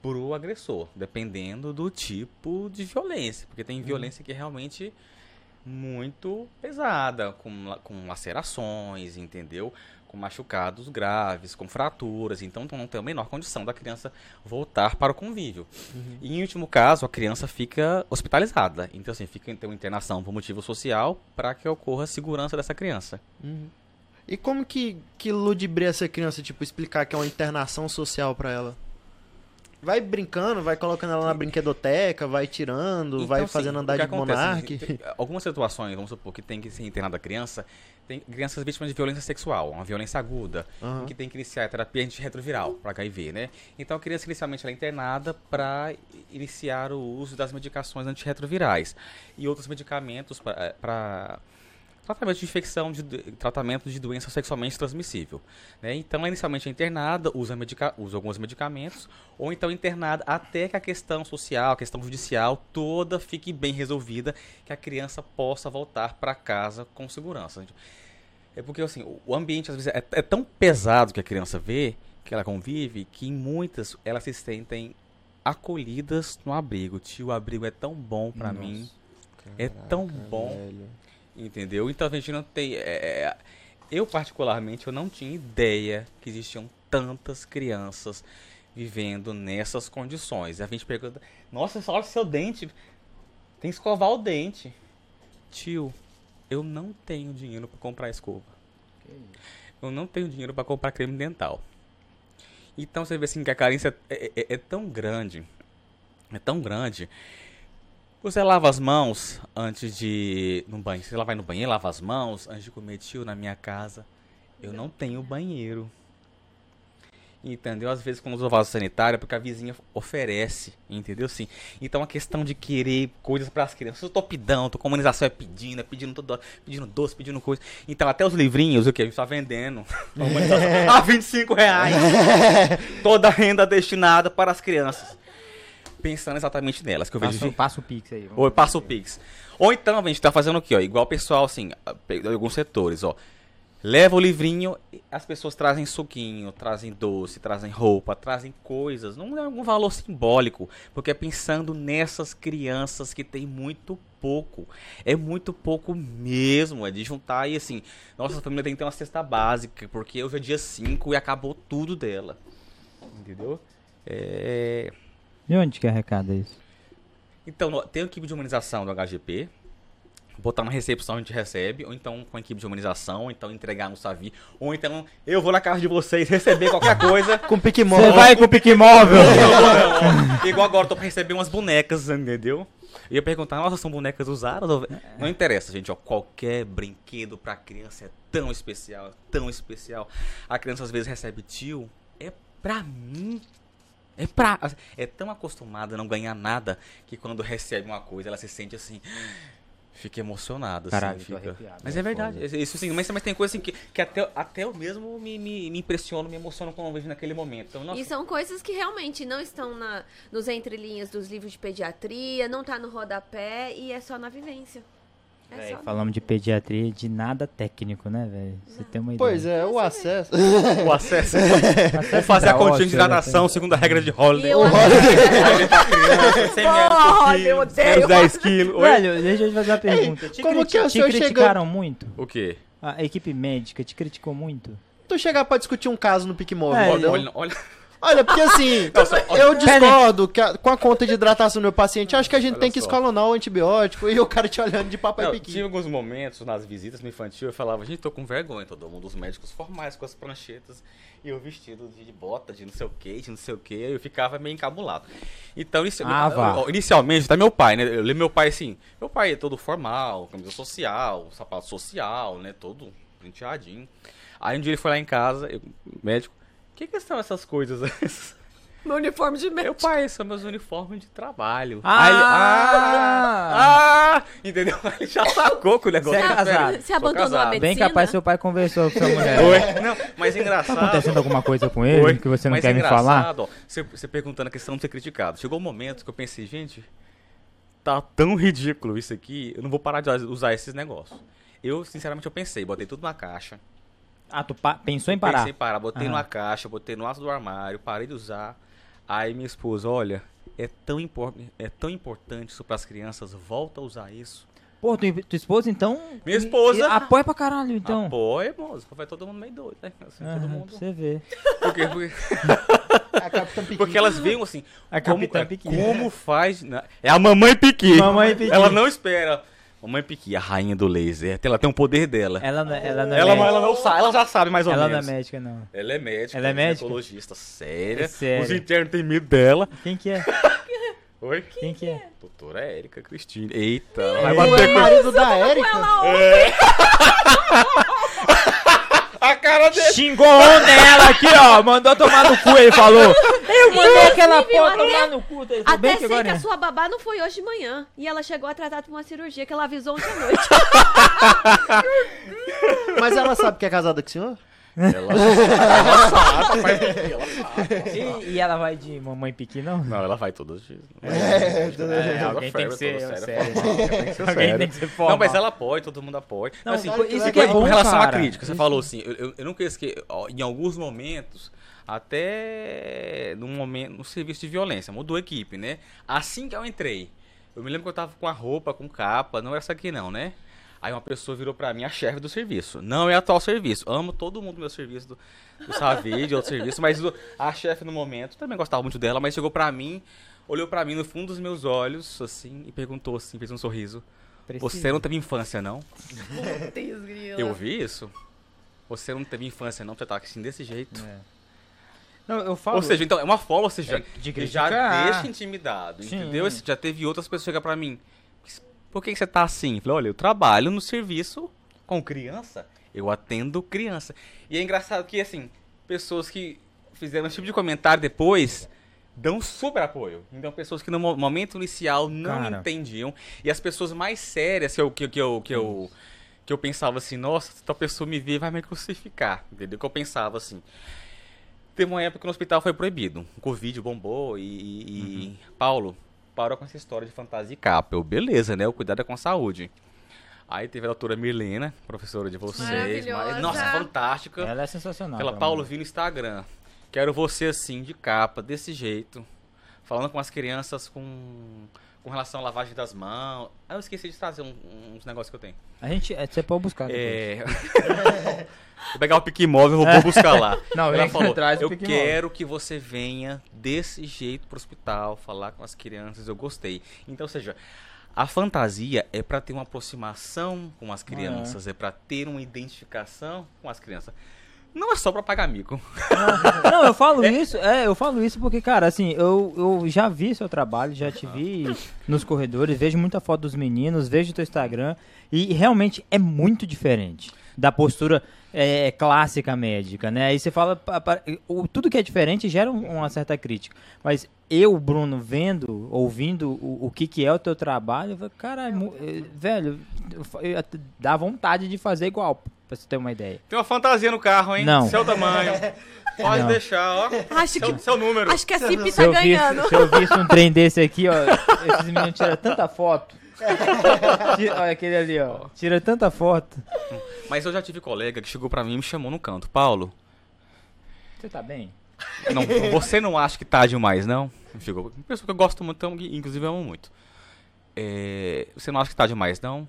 pro agressor, dependendo do tipo de violência, porque tem violência que é realmente muito pesada, com, com lacerações, entendeu? Com machucados graves, com fraturas, então não tem a menor condição da criança voltar para o convívio. E em último caso, a criança fica hospitalizada, então assim, fica então internação por motivo social para que ocorra a segurança dessa criança. E como que, que ludibria essa criança, tipo, explicar que é uma internação social pra ela? Vai brincando, vai colocando ela na brinquedoteca, vai tirando, Então, vai assim, fazendo o andar de monarque. Algumas situações, vamos supor, que tem que ser internada a criança, tem crianças vítimas de violência sexual, uma violência aguda, em que tem que iniciar a terapia antirretroviral para HIV, né? Então a criança inicialmente ela é internada para iniciar o uso das medicações antirretrovirais e outros medicamentos para tratamento de infecção, de tratamento de doença sexualmente transmissível. Né? Então, ela inicialmente é internada, usa, medica usa alguns medicamentos, ou então internada até que a questão social, a questão judicial toda fique bem resolvida, que a criança possa voltar para casa com segurança. É porque assim, o- ambiente às vezes é, é tão pesado que a criança vê, que ela convive, que em muitas elas se sentem acolhidas no abrigo. Tio, o abrigo é tão bom para mim. É tão bom. velho. Entendeu? Então a gente não tem. é, é, eu, particularmente, eu não tinha ideia que existiam tantas crianças vivendo nessas condições. A gente pergunta, nossa, olha o seu dente. Tem que escovar o dente. Tio, eu não tenho dinheiro para comprar escova. Eu não tenho dinheiro para comprar creme dental. Então você vê assim que a carência é, é- é tão grande. É tão grande você lava as mãos antes de. No banho. Você vai no banheiro, lava as mãos antes de comer tio na minha casa. Eu não tenho banheiro. Entendeu? Às vezes quando usa vaso sanitário é porque a vizinha oferece, entendeu? Sim. Então a questão de querer coisas para as crianças, eu tô pidão, tô comunização é pedindo, é pedindo todo, pedindo doce, pedindo coisa. Então até os livrinhos, o que a gente tá vendendo, a 25 reais. Toda a renda destinada para as crianças. Pensando exatamente nelas, que eu vejo Passa, passa o pix aí. ou passa o Pix. Ou então, a gente tá fazendo o quê, ó? Igual o pessoal, assim, alguns setores, ó. Leva o livrinho, as pessoas trazem suquinho, trazem doce, trazem roupa, trazem coisas. Não é algum valor simbólico, porque é pensando nessas crianças que tem muito pouco. É muito pouco mesmo. É de juntar e assim, nossa família tem que ter uma cesta básica, porque hoje é dia 5 e acabou tudo dela. Entendeu? É. E onde que arrecada isso? Então, tem a equipe de humanização do HGP, botar na recepção a gente recebe, ou então com a equipe de humanização, ou então entregar no Savi, ou então eu vou na casa de vocês receber qualquer coisa. Com pique Você vai com pique móvel. Igual agora eu tô pra receber umas bonecas, entendeu? E eu ia perguntar, nossa, são bonecas usadas? Não interessa, gente, ó. Qualquer brinquedo pra criança é tão especial, tão especial. A criança às vezes recebe tio, é pra mim. É pra. É tão acostumada a não ganhar nada que quando recebe uma coisa ela se sente assim. Fica emocionada, assim, Caralho, fica- Mas é é verdade, isso sim, mas, mas tem coisa assim que, que até, até eu mesmo me, me, me impressiono, me emociono quando eu vejo naquele momento. Então, nossa, E são coisas que realmente não estão na, nos entrelinhas dos livros de pediatria, não tá no rodapé e é só na vivência. É falamos de pediatria de nada técnico, né, velho? Você tem uma ideia. Pois é, o acesso. o acesso. Vou fazer a continha de hidratação segundo a regra de Holiday. 100 metros por Porra, eu odeio. menos 10 quilos. Velho, deixa eu te fazer uma pergunta. Te, como criti- que é o te criticaram muito? O quê? A equipe médica te criticou muito? tu chegar pra discutir um caso no móvel, É, entendeu? Olha, olha, Olha, porque assim, Nossa, eu discordo que a- com a conta de hidratação do meu paciente. Acho que a gente Olha tem que só. escalonar o antibiótico e o cara te olhando de papai Não, piqui. tinha alguns momentos nas visitas no infantil, eu falava, gente, tô com vergonha, todo mundo, os médicos formais com as pranchetas e eu vestido de bota, de não sei o que, de não sei o que, eu ficava meio encabulado. Então, inici- Ah, vá. ó, inicialmente, tá meu pai, né? Eu lembro meu pai assim, meu pai é todo formal, camisa social, sapato social, né? Todo penteadinho. Aí um dia ele foi lá em casa, eu, médico, o que, que são essas coisas? Meu uniforme de Meu médico. pai, são meus uniformes de trabalho. Ah! Aí ele, ah, ah, entendeu? Ele já sacou que o negócio Você é casado? Você abandonou a casado. medicina? Bem capaz seu pai conversou com sua mulher. Oi? Não, mas Tá engraçado. acontecendo alguma coisa com ele Oi? que você não Mas quer me falar? engraçado, ó, Você, você perguntando a questão de ser criticado. Chegou um momento que eu pensei, gente, tá tão ridículo isso aqui, eu não vou parar de usar esses negócios. Eu, sinceramente, eu pensei, botei tudo na caixa. Ah, tu pa- pensou em parar? Pensei em parar, botei Aham. numa caixa, botei no aço do armário, parei de usar. Aí minha esposa, olha, é tão, impor é tão importante isso pras crianças, volta a usar isso. Pô, tu, tua esposa então. Minha esposa. e- Apoia pra caralho, então. Apoia, moço. Vai todo mundo meio doido, né? Assim, todo mundo. você ver. Por quê? Porque, A Capitã Piqui. porque elas veem assim. A como, Capitã é, Piqui. como faz. na- É a mamãe Piqui. Mamãe Piqui. Ela não espera. Mamãe Piqui, a rainha do laser. Ela tem um poder dela. Ela, não- ela não é Ela, não- médica. ela não sabe, ela já sabe mais ou Ela não é menos. médica, não. Ela é médica, Ela é médica? ginecologista séria. É séria. Os internos têm medo dela. Quem que é? Oi? Quem que é? Doutora Érica Cristina. Eita, ela vai bater é com marido da Érica? a dele. Xingou um nela aqui, ó. Mandou tomar no cu, ele falou. Eu mandei aquela porra tomar no cu. Ele falou bem Até que sei agora. que a sua babá não foi hoje de manhã. E ela chegou atrasada pra uma cirurgia que ela avisou ontem à noite. Mas ela sabe que é casada com o senhor? Ela, ela sabe, ela sabe. E, e ela vai de mamãe piqui, não? Não, ela vai todos os dias. É, É, alguém tem que ser toda sério. Alguém tem que ser formal. Não, mas ela apoia, todo mundo apoia. Não, assim, isso que é bom, com relação cara. à crítica, você Isso- falou assim, eu, eu, eu nunca esqueci, ó, em alguns momentos, até num momento, no serviço de violência, mudou a equipe, né? Assim que eu entrei, eu me lembro que eu tava com a roupa, com capa, não era essa aqui não, né? Aí uma pessoa virou pra mim a chefe do serviço. Não é atual serviço. Amo todo mundo do meu serviço, do, do Savi, de outro serviço, mas o- a chefe no momento, também gostava muito dela, mas chegou pra mim, olhou pra mim no fundo dos meus olhos, assim, e perguntou assim, fez um sorriso. Você não teve infância, não? Eu vi isso? Você não teve infância, não? Você tá assim desse jeito? Não, eu falo. Ou seja, então, é uma forma, ou seja, É, de já deixa intimidado, Sim. entendeu? Já teve outras pessoas chegar pra mim. Por que que você tá assim? Eu falei, olha, eu trabalho no serviço com criança. Eu atendo criança. E é engraçado que, assim, pessoas que fizeram esse tipo de comentário depois dão super apoio. Então, pessoas que no mo- momento inicial não Cara. entendiam. E as pessoas mais sérias que eu, que, que eu, que eu, que eu pensava assim, nossa, se tal pessoa me ver, vai me crucificar. Entendeu? Que eu pensava assim. Teve uma época que no hospital foi proibido. O Covid bombou e, e- e Paulo parou com essa história de fantasia e capa. Eu, beleza, né? O cuidado é com a saúde. Aí teve a doutora Mirlena, professora de vocês. Mas- nossa, fantástica. Ela é sensacional. Ela, pelo Paulo, amor. vi no Instagram. Quero você assim, de capa, desse jeito. Falando com as crianças com, com relação à lavagem das mãos. Ah, eu esqueci de trazer um- uns negócios que eu tenho. A gente. é, Você pode buscar. É. Vou pegar o pique móvel, vou buscar lá. Não, Ela falou, do eu quero que você venha desse jeito pro hospital, falar com as crianças, eu gostei. Então, ou seja, A fantasia é para ter uma aproximação com as crianças, é, para ter uma identificação com as crianças. Não é só pra pagar mico. Não, eu falo isso, é, eu falo isso porque, cara, assim, eu, eu já vi seu trabalho, já te vi nos corredores, vejo muita foto dos meninos, vejo teu Instagram, e realmente é muito diferente da postura é, clássica médica, né? Aí você fala, tudo que é diferente gera um- uma certa crítica. Mas eu, Bruno, vendo, ouvindo o, o que, que é o teu trabalho, eu falo, cara, velho, fa- eu até- dá vontade de fazer igual, pra você ter uma ideia. Tem uma fantasia no carro, hein? Não. Seu tamanho. Pode Não. deixar, ó. Acho Seu, que, seu número. acho que a CIP tá eu, ganhando. se eu visse um trem desse aqui, ó, esses meninos tiram tanta foto. Tira- olha aquele ali, ó. Tira tanta foto. Mas eu já tive colega que chegou pra mim e me chamou no canto. Paulo, Você tá bem? não, você não acha que tá demais, não? Chegou. Uma pessoa que eu gosto muito, inclusive amo muito. É, você não acha que tá demais, não?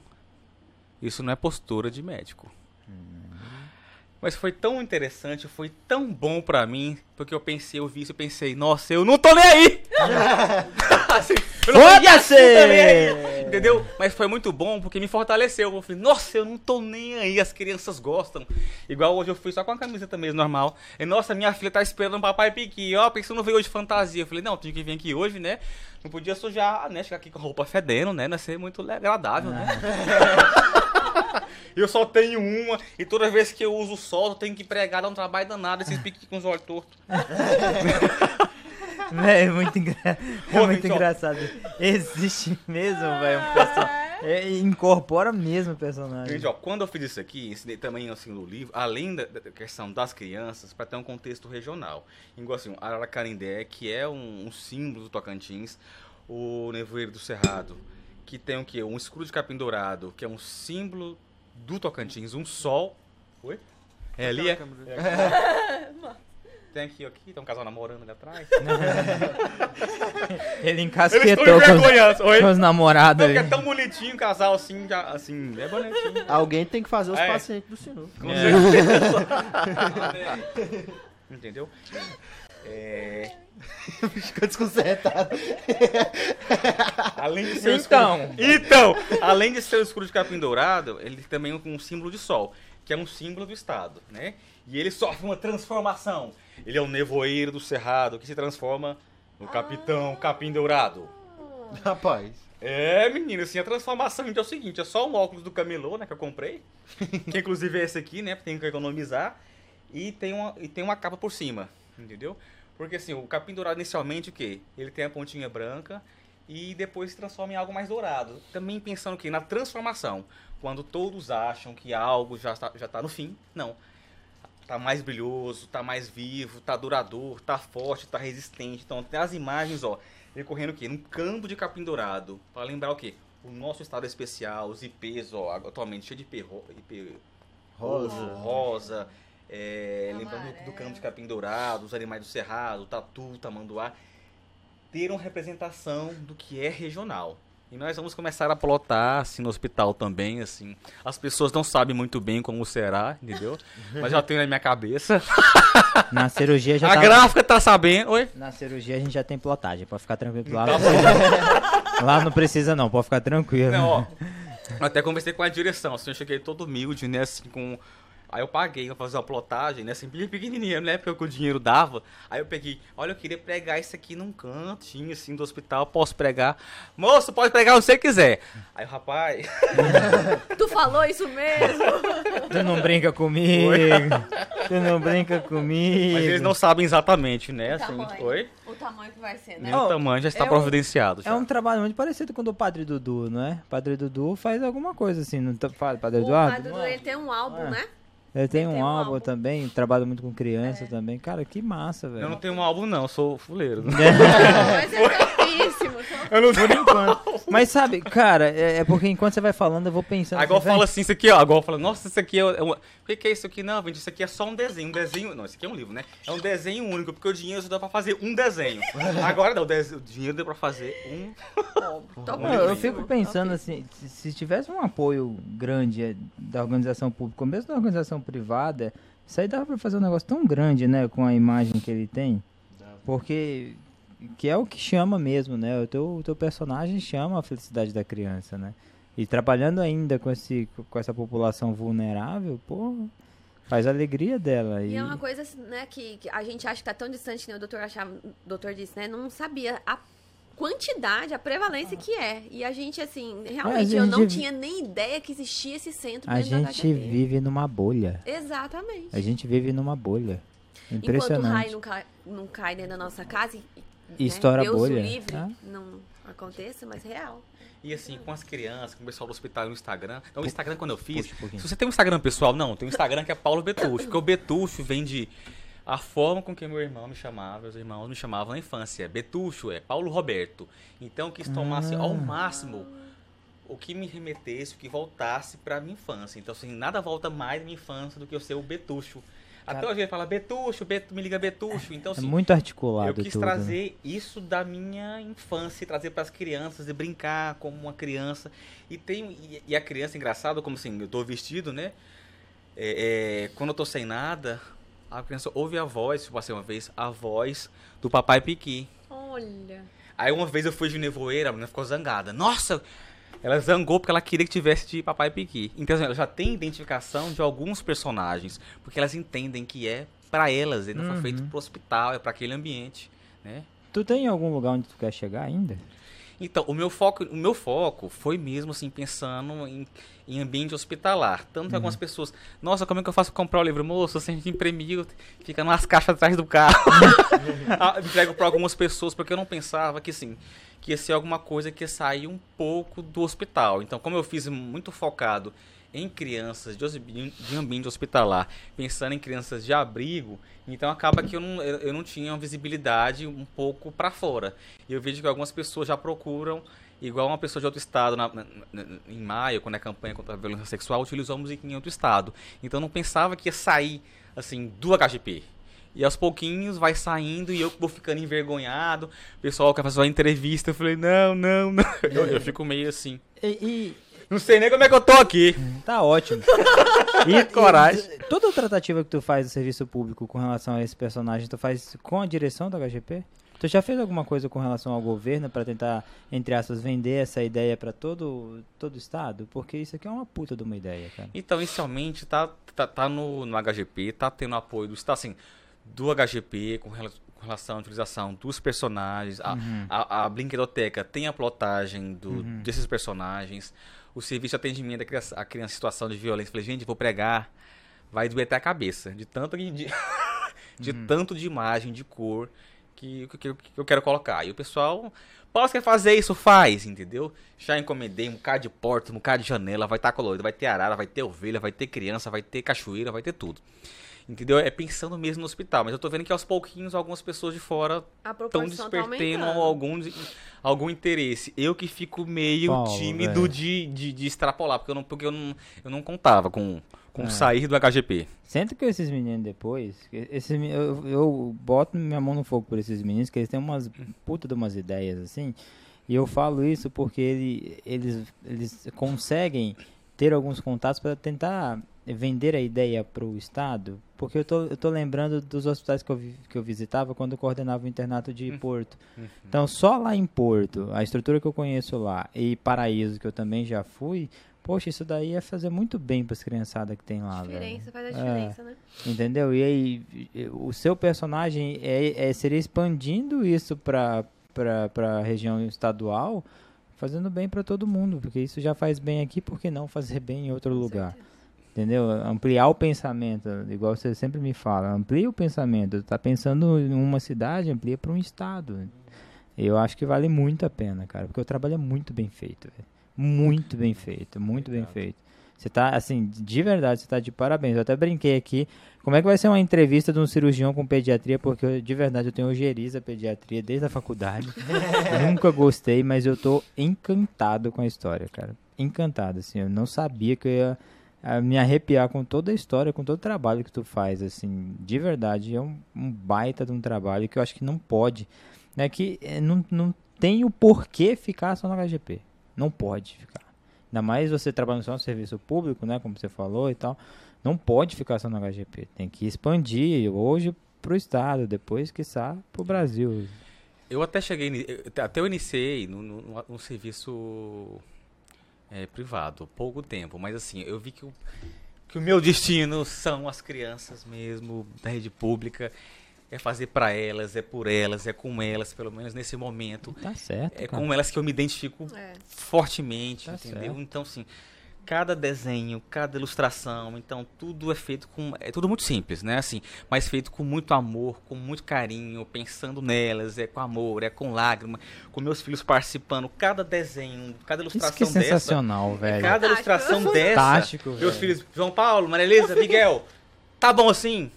Isso não é postura de médico. Mas foi tão interessante, foi tão bom pra mim, porque eu pensei, eu vi isso, eu pensei, nossa, eu não tô nem aí! Assim, eu não tô nem Foda-se! aí, Entendeu? Mas foi muito bom porque me fortaleceu. Eu falei, nossa, eu não tô nem aí, as crianças gostam. Igual hoje eu fui só com a camiseta mesmo, normal. E nossa, minha filha tá esperando o papai piqui, ó, pensando não veio hoje de fantasia. Eu falei, não, tinha que vir aqui hoje, né? Não podia sujar, né? Chegar aqui com a roupa fedendo, né? Não ia ser muito agradável, né? Eu só tenho uma, e toda vez que eu uso o sol, eu tenho que pregar, dá um trabalho danado, esses piques com os olhos tortos. Véi, é muito, engra... é Ô, muito Vitor. engraçado. Existe mesmo, velho, um personagem. É, incorpora mesmo o personagem. Gente, ó, quando eu fiz isso aqui, ensinei também assim no livro, além da, da questão das crianças, para ter um contexto regional. Igual assim, o Araracarindé, que é um, um símbolo do Tocantins, o Nevoeiro do Cerrado, que tem o quê? Um escudo de capim dourado, que é um símbolo do Tocantins, um sol. Oi? É ali, é? Tem aqui, aqui, tem um casal namorando ali atrás. Ele encasquetou com, os- com os namorados é ali. tão bonitinho o casal assim, já, assim, é bonitinho. Alguém tem que fazer os É. pacientes do senhor. Com É. certeza. Entendeu? É, Ficou desconcertado. além de ser um Então. escudo, então, além de ser o escudo de capim dourado, ele também é um símbolo de sol, que é um símbolo do estado, né? E ele sofre uma transformação. Ele é o nevoeiro do cerrado que se transforma no capitão capim dourado. Rapaz. É, menino, assim, a transformação gente, é o seguinte, é só um óculos do camelô, né, que eu comprei, que inclusive é esse aqui, né, tem que economizar, e tem uma, e tem uma capa por cima, entendeu? Porque assim, o capim dourado inicialmente o quê? Ele tem a pontinha branca e depois se transforma em algo mais dourado. Também pensando o quê? Na transformação. Quando todos acham que algo já está, já tá no fim, não. Tá mais brilhoso, tá mais vivo, tá duradouro, tá forte, tá resistente. Então tem as imagens, ó, recorrendo o quê? Num campo de capim dourado. Para lembrar o quê? O nosso estado especial, os IPs, ó, atualmente cheio de IP, ro- IP Rosa. rosa, é, lembrando do, do campo de capim dourado, os animais do cerrado, tatu, tamanduá, ter uma representação do que é regional. E nós vamos começar a plotar assim no hospital também, assim. As pessoas não sabem muito bem como será, entendeu? Mas já tenho na minha cabeça. Na cirurgia já a tá... gráfica tá sabendo. Oi? Na cirurgia a gente já tem plotagem, pode ficar tranquilo. Lá, Tá não- lá não precisa não, pode ficar tranquilo. Não, ó. Até conversei com a direção, assim, eu cheguei todo humilde, né, assim, com... Aí eu paguei pra fazer uma plotagem, né, assim, bem pequenininha, né, porque o dinheiro dava. Aí eu peguei, olha, eu queria pregar isso aqui num cantinho, assim, do hospital, posso pregar? Moço, pode pregar onde você quiser. Aí o rapaz... Tu falou isso mesmo? Tu não brinca comigo. Tu não brinca comigo. Mas eles não sabem exatamente, né, assim, tamanho. oi? O tamanho que vai ser, né? Meu Ó, tamanho já está é um- providenciado, já. É um trabalho muito parecido com o do Padre Dudu, não é? Padre Dudu faz alguma coisa assim, não tá- fala Padre O Eduardo? Padre Dudu, ele tem um álbum, É. né? Ele tem um um álbum, álbum. também, trabalha muito com criança também. Cara, que massa, Eu velho. não tenho um álbum, não, eu sou fuleiro. Mas é topíssimo. Eu não Por enquanto. Mas sabe, cara, é, é porque enquanto você vai falando, eu vou pensando. Agora assim, fala assim, isso aqui, ó. Agora fala, nossa, isso aqui é. é uma... O que, que é isso aqui? Não, gente, isso aqui é só um desenho. Um desenho. Não, isso aqui é um livro, né? É um desenho único, porque o dinheiro só dá pra fazer um desenho. Agora não, o, dese- o dinheiro deu pra fazer um. top- Não, eu fico pensando assim, se, se tivesse um apoio grande é, da organização pública, ou mesmo da organização privada, isso aí dava pra fazer um negócio tão grande, né, com a imagem que ele tem. Porque que é o que chama mesmo, né? O teu, o teu personagem chama a felicidade da criança, né? E trabalhando ainda com, esse, com essa população vulnerável, pô, faz a alegria dela. E E, é uma coisa, né, que, que a gente acha que tá tão distante, que nem o doutor achava, o doutor disse, né? Não sabia a quantidade, a prevalência que é. E a gente, assim, realmente, eu gente não vi- tinha nem ideia que existia esse centro a gente vive numa bolha. Exatamente. A gente vive numa bolha. Enquanto o raio não cai, não cai dentro da nossa casa, e, E né, estoura a Deus o bolha. livre, Ah. não aconteça, mas real. E assim, com as crianças, com o pessoal do hospital no Instagram. Então, o Instagram, quando eu fiz. Puxa um. Se você tem um Instagram pessoal, não, tem um Instagram que é Paulo Betucho. Porque o Betucho vem de. A forma com que meu irmão me chamava, os irmãos me chamavam na infância. Betucho é Paulo Roberto. Então, eu quis tomar assim, ao máximo o que me remetesse, o que voltasse pra minha infância. Então, assim, nada volta mais da minha infância do que eu ser o Betucho. Até hoje ele fala Betucho, Beto, me liga Betucho. Então, É assim, muito articulado eu quis tudo. né? trazer isso da minha infância, trazer para as crianças, e brincar como uma criança. E tem e, e a criança, engraçado, como assim, eu tô vestido, né? É, é, quando eu tô sem nada, a criança ouve a voz, eu passei uma vez, a voz do papai Piqui. Olha. Aí uma vez eu fui de nevoeira, a menina ficou zangada. Nossa! Ela zangou porque ela queria que tivesse de papai Piqui. Então assim, ela já tem identificação de alguns personagens, porque elas entendem que é para elas, ele não foi Uhum. feito pro hospital, é para aquele ambiente, né? Tu tem algum lugar onde tu quer chegar ainda? Então, o meu foco, o meu foco foi mesmo assim pensando em, em ambiente hospitalar. Tanto que algumas pessoas, nossa, como é que eu faço pra comprar o livro, moço? Assim, a gente imprimiu, fica nas caixas atrás do carro. Ah, Entrego para algumas pessoas porque eu não pensava que assim, que ia ser alguma coisa que ia sair um pouco do hospital. Então, como eu fiz muito focado em crianças de, ambiente hospitalar, pensando em crianças de abrigo, então acaba que eu não, eu não tinha uma visibilidade um pouco para fora. E eu vejo que algumas pessoas já procuram, igual uma pessoa de outro estado, na- na- em maio, quando é campanha contra a violência sexual, utilizou a musiquinha em outro estado. Então eu não pensava que ia sair, assim, do HGP. E aos pouquinhos vai saindo e eu vou ficando envergonhado. O pessoal quer fazer uma entrevista. Eu falei, não, não, não. Eu, eu fico meio assim. E, Não sei nem como é que eu tô aqui. tá ótimo. E, Coragem. e toda a tratativa que tu faz do serviço público com relação a esse personagem, tu faz com a direção do HGP? Tu já fez alguma coisa com relação ao governo pra tentar, entre aspas, vender essa ideia pra todo todo o estado? Porque isso aqui é uma puta de uma ideia, cara. Então, inicialmente, tá, tá, tá no, no HGP, tá tendo apoio do Estado, assim, do HGP com, rela- com relação à utilização dos personagens. A, a, a Brinquedoteca tem a plotagem do, desses personagens. O serviço de atendimento à criança, à criança em situação de violência. Falei, gente, vou pregar, vai doer até a cabeça. De tanto de, de, de tanto de imagem, de cor que, que, que eu quero colocar. E o pessoal, Paulo, você quer fazer isso? Faz, entendeu? Já encomendei um bocado de porta, um bocado de janela, vai estar colorido, vai ter arara, vai ter ovelha, vai ter criança, vai ter cachoeira, vai ter tudo. Entendeu? É pensando mesmo no hospital. Mas eu tô vendo que aos pouquinhos algumas pessoas de fora estão tá despertando aumentando. algum, algum interesse. Eu que fico meio Paulo, tímido velho. de, de, de extrapolar, porque eu não, porque eu não, eu não contava com, com É. sair do HGP. Senta com esses meninos depois. Esses, eu, eu boto minha mão no fogo por esses meninos, que eles têm umas puta de umas ideias assim. E eu falo isso porque ele, eles, eles conseguem ter alguns contatos para tentar vender a ideia para o Estado. Porque eu tô, eu tô lembrando dos hospitais que eu, vi- que eu visitava quando eu coordenava o internato de Porto. Então, só lá em Porto, a estrutura que eu conheço lá, e Paraíso, que eu também já fui, poxa, isso daí ia fazer muito bem para as criançadas que tem lá, velho. Diferença faz a É. diferença, né? Entendeu? E aí, o seu personagem é, é- seria expandindo isso pra, pra, pra região estadual, fazendo bem pra todo mundo, porque isso já faz bem aqui, por que não fazer bem em outro Com lugar? certeza. Entendeu? Ampliar o pensamento, igual você sempre me fala, amplia o pensamento. Tá pensando em uma cidade, amplia para um estado. Eu acho que vale muito a pena, cara, porque o trabalho é muito bem feito, velho. Muito bem feito, muito bem feito. Você tá, assim, de verdade, você tá de parabéns. Eu até brinquei aqui. Como é que vai ser uma entrevista de um cirurgião com pediatria? Porque, eu, de verdade, eu tenho ojeriza pediatria desde a faculdade. Nunca gostei, mas eu tô encantado com a história, cara. Encantado, assim. Eu não sabia que eu ia a me arrepiar com toda a história, com todo o trabalho que tu faz, assim, de verdade, é um, um baita de um trabalho que eu acho que não pode, né, que eh, não, não tem o porquê ficar só no HGP, não pode ficar, ainda mais você trabalhando só no serviço público, né, como você falou e tal, não pode ficar só no HGP, tem que expandir hoje pro estado, depois, quiçá, pro Brasil. Eu até cheguei, até eu iniciei no- no serviço é, privado, pouco tempo, mas assim, eu vi que o, que o meu destino são as crianças mesmo, da rede pública, é fazer pra elas, é por elas, é com elas, pelo menos nesse momento. Tá certo. É cara. com elas que eu me identifico É. fortemente, Tá entendeu? certo. Então, assim, cada desenho, cada ilustração, então tudo é feito com. É tudo muito simples, né? Assim, mas feito com muito amor, com muito carinho, pensando nelas, é com amor, é com lágrima, com meus filhos participando, cada desenho, cada Isso ilustração que é dessa. sensacional, velho. Cada Fantástico. ilustração dessa. Fantástico, Meus velho. filhos, João Paulo, Maria Elisa, Miguel, tá bom assim?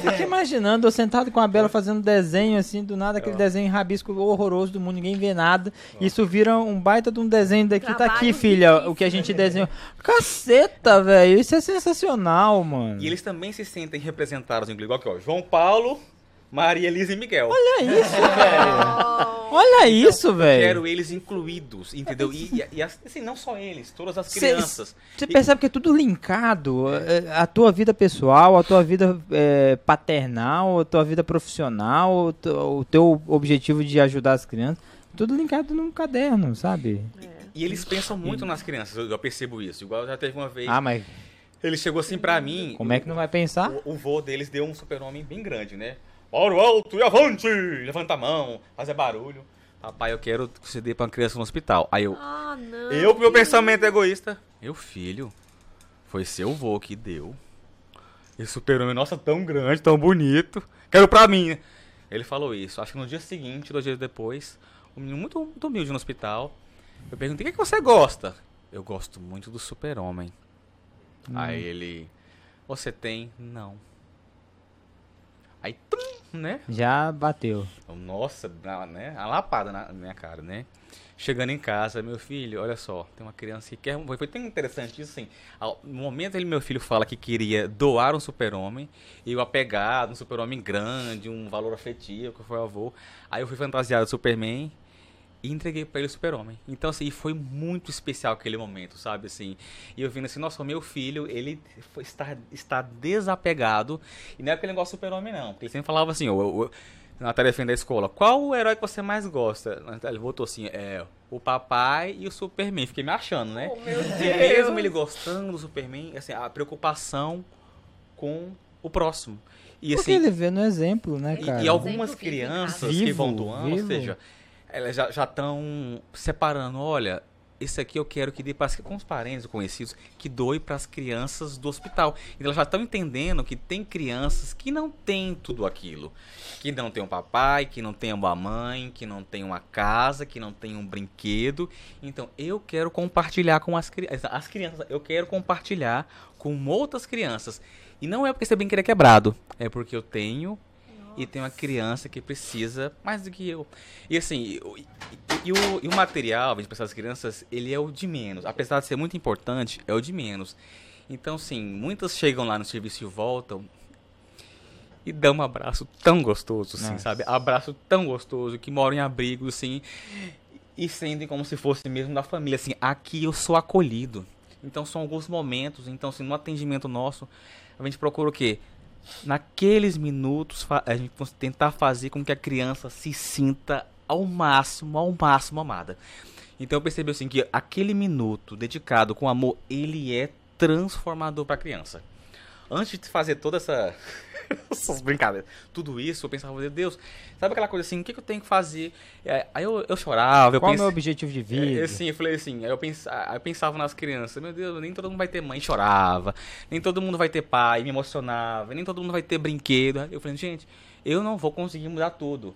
Fica imaginando eu sentado com a Bela fazendo desenho assim, do nada, aquele desenho rabisco horroroso do mundo, ninguém vê nada. Isso vira um baita de um desenho daqui. Tá aqui, filha, difícil. o que a gente desenhou. Caceta, velho. Isso é sensacional, mano. E eles também se sentem representados, igual aqui, ó. João Paulo, Maria Elisa e Miguel. Olha isso, velho. Olha isso, Eu velho. quero eles incluídos, entendeu? E, e- e as- assim, não só eles, todas as crianças. Você percebe que é tudo linkado. é, A tua vida pessoal, a tua vida é, paternal, a tua vida profissional, o teu- objetivo de ajudar as crianças. Tudo linkado num caderno, sabe? E eles pensam muito nas crianças, eu, eu percebo isso. Igual já teve uma vez, Ah, mas ele chegou assim pra mim. como é que não vai pensar? O, o vô deles deu um super-homem bem grande, né? Para o alto e avante! Levanta a mão, fazer barulho. Papai, eu quero que você dê pra uma criança no hospital. Aí eu, Ah, não. eu com meu pensamento egoísta. Meu filho, foi seu vô que deu. Esse super-homem, nossa, tão grande, tão bonito. Quero pra mim. Ele falou isso. Acho que no dia seguinte, dois dias depois, um menino muito, muito humilde no hospital. Eu perguntei, o que, que você gosta? Eu gosto muito do super-homem. Aí ele, você tem? Não. Aí, tum, né? Já bateu. Nossa, né? A lapada na minha cara, né? Chegando em casa, meu filho, olha só, tem uma criança que quer. Foi tão interessante isso assim. ao- No momento ele, meu filho, fala que queria doar um super-homem, e eu apegado, um super-homem grande, um valor afetivo, que foi o avô. Aí eu fui fantasiado de Superman e entreguei pra ele o super-homem. Então, assim, foi muito especial aquele momento, sabe? Assim, e eu vendo assim, nossa, o meu filho, ele foi- está, está desapegado. E não é aquele negócio super-homem, não. Porque ele sempre falava assim, eu, eu, na tarefa da escola, qual o herói que você mais gosta? Ele votou assim, é o papai e o Superman. Fiquei me achando, né? Oh, meu E Deus. mesmo ele gostando do Superman, assim, a preocupação com o próximo. E Porque assim, ele vê no exemplo, né, e- cara? e, algumas vivo em crianças que vão Vivo, doando, ou vivo. seja, elas já estão separando, olha, esse aqui eu quero que dê para com os parentes conhecidos, que doe para as crianças do hospital. Então elas já estão entendendo que tem crianças que não têm tudo aquilo. Que não tem um papai, que não tem uma mãe, que não tem uma casa, que não tem um brinquedo. Então eu quero compartilhar com as crianças. As crianças, eu quero compartilhar com outras crianças. E não é porque esse brinquedo é quebrado, é porque eu tenho e tem uma criança que precisa mais do que eu. E assim, e, e- e o, e o material, para essas crianças, ele é o de menos. Apesar de ser muito importante, é o de menos. Então, sim, muitas chegam lá no serviço e voltam e dão um abraço tão gostoso, assim, Nossa. sabe? Abraço tão gostoso, que moram em abrigos, assim, e sentem como se fosse mesmo da família, assim, aqui eu sou acolhido. Então são alguns momentos, então assim, no atendimento nosso, a gente procura o quê? Naqueles minutos, a gente tentar fazer com que a criança se sinta ao máximo, ao máximo amada. Então eu percebi assim que aquele minuto dedicado com amor, ele é transformador para a criança. Antes de fazer toda essa essas brincadeiras, tudo isso, eu pensava, meu Deus, sabe aquela coisa assim, o que, que eu tenho que fazer? É, Aí eu, eu chorava, eu Qual é o meu objetivo de vida? é, assim, eu falei assim, aí eu, pensa, aí eu pensava nas crianças, meu Deus, nem todo mundo vai ter mãe, chorava, nem todo mundo vai ter pai, me emocionava, nem todo mundo vai ter brinquedo. Eu falei, gente, eu não vou conseguir mudar tudo,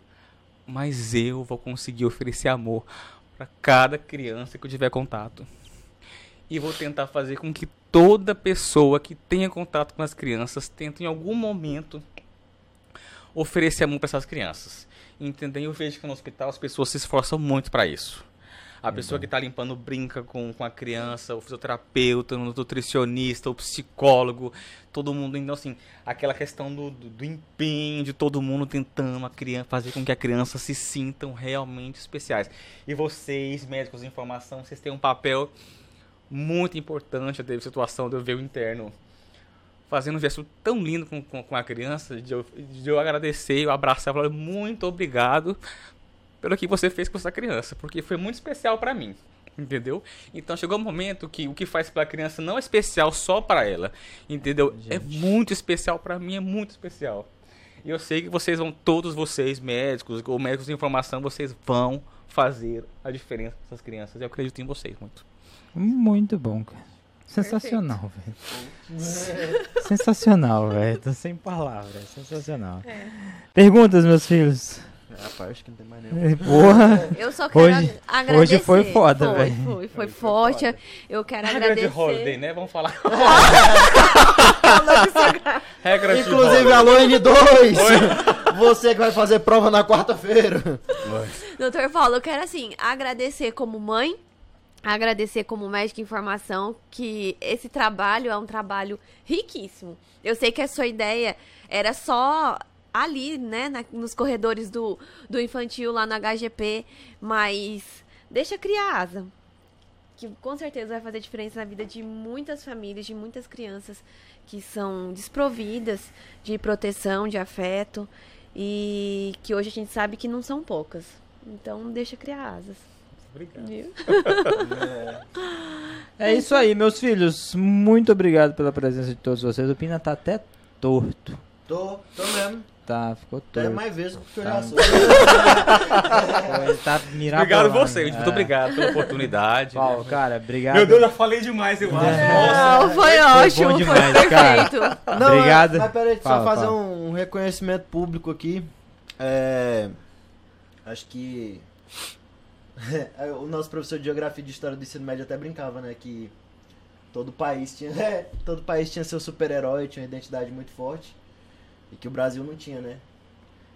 mas eu vou conseguir oferecer amor para cada criança que eu tiver contato. E vou tentar fazer com que toda pessoa que tenha contato com as crianças tente em algum momento oferecer amor para essas crianças. Entendeu? Eu vejo que no hospital as pessoas se esforçam muito para isso. A pessoa que está limpando brinca com, com a criança, o fisioterapeuta, o nutricionista, o psicólogo, todo mundo. Então, assim, aquela questão do, do, do empenho de todo mundo tentando a criança, fazer com que a criança se sintam realmente especiais. E vocês, médicos de informação, vocês têm um papel muito importante. Teve situação de eu ver o interno fazendo um gesto tão lindo com, com, com a criança, de eu, de eu agradecer, eu abraçar e falar muito obrigado pelo que você fez com essa criança, porque foi muito especial para mim. Entendeu? Então chegou um momento que o que faz pela criança não é especial só para ela. Entendeu? É muito especial para mim, é muito especial. E eu sei que vocês vão, todos vocês, médicos ou médicos de informação, vocês vão fazer a diferença com essas crianças. Eu acredito em vocês muito. Muito bom, cara. Sensacional, velho. Sensacional, velho. Tô sem palavras. Sensacional. É. Perguntas, meus filhos. Rapaz, acho que não tem mais nenhum. Porra. Eu só quero Hoje- ag- agradecer. hoje foi foda, Foi, velho. Foi, foi, forte. Eu quero Regra de agradecer. holiday, né? Vamos falar. Regra de Inclusive, holiday. alô N2! Você que vai fazer prova na quarta-feira. Doutor Paulo, eu quero assim, agradecer como mãe, agradecer como médica em formação, que esse trabalho é um trabalho riquíssimo. Eu sei que a sua ideia era só ali, né, na- nos corredores do, do infantil lá no HGP, mas deixa criar asa. Que com certeza vai fazer diferença na vida de muitas famílias, de muitas crianças que são desprovidas de proteção, de afeto, e que hoje a gente sabe que não são poucas. Então deixa criar asas. Obrigado. Viu? É isso aí, meus filhos. Muito obrigado pela presença de todos vocês. O Pina tá até torto. Tô, tô mesmo. Tá, ficou Até torto. mais vezes que eu Tá. já sou. Pô, Ele tá. Obrigado vocês, muito É. obrigado pela oportunidade. Paulo, cara, obrigado. Meu Deus, já falei demais, eu acho. Nossa. Não, foi ótimo, foi, demais, cara. perfeito. Não, Obrigado. Mas peraí, só Fala, fazer fala. Um, um reconhecimento público aqui. É, acho que o nosso professor de geografia e de história do ensino médio até brincava, né, que todo país tinha, é, todo país tinha seu super-herói, tinha uma identidade muito forte e que o Brasil não tinha, né?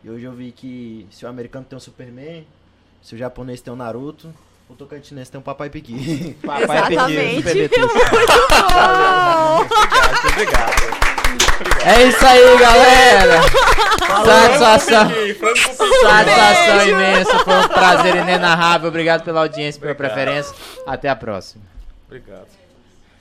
E hoje eu vi que se o americano tem um Superman, se o japonês tem um Naruto, o tocantinense tem um Papai Piqui. Papai Exatamente. pediu, Super Betuxa. Obrigado, obrigado. É isso aí, galera. Satisfação. Satisfação imensa. Foi um prazer inenarrável. Obrigado pela audiência, pela preferência. Até a próxima. Obrigado.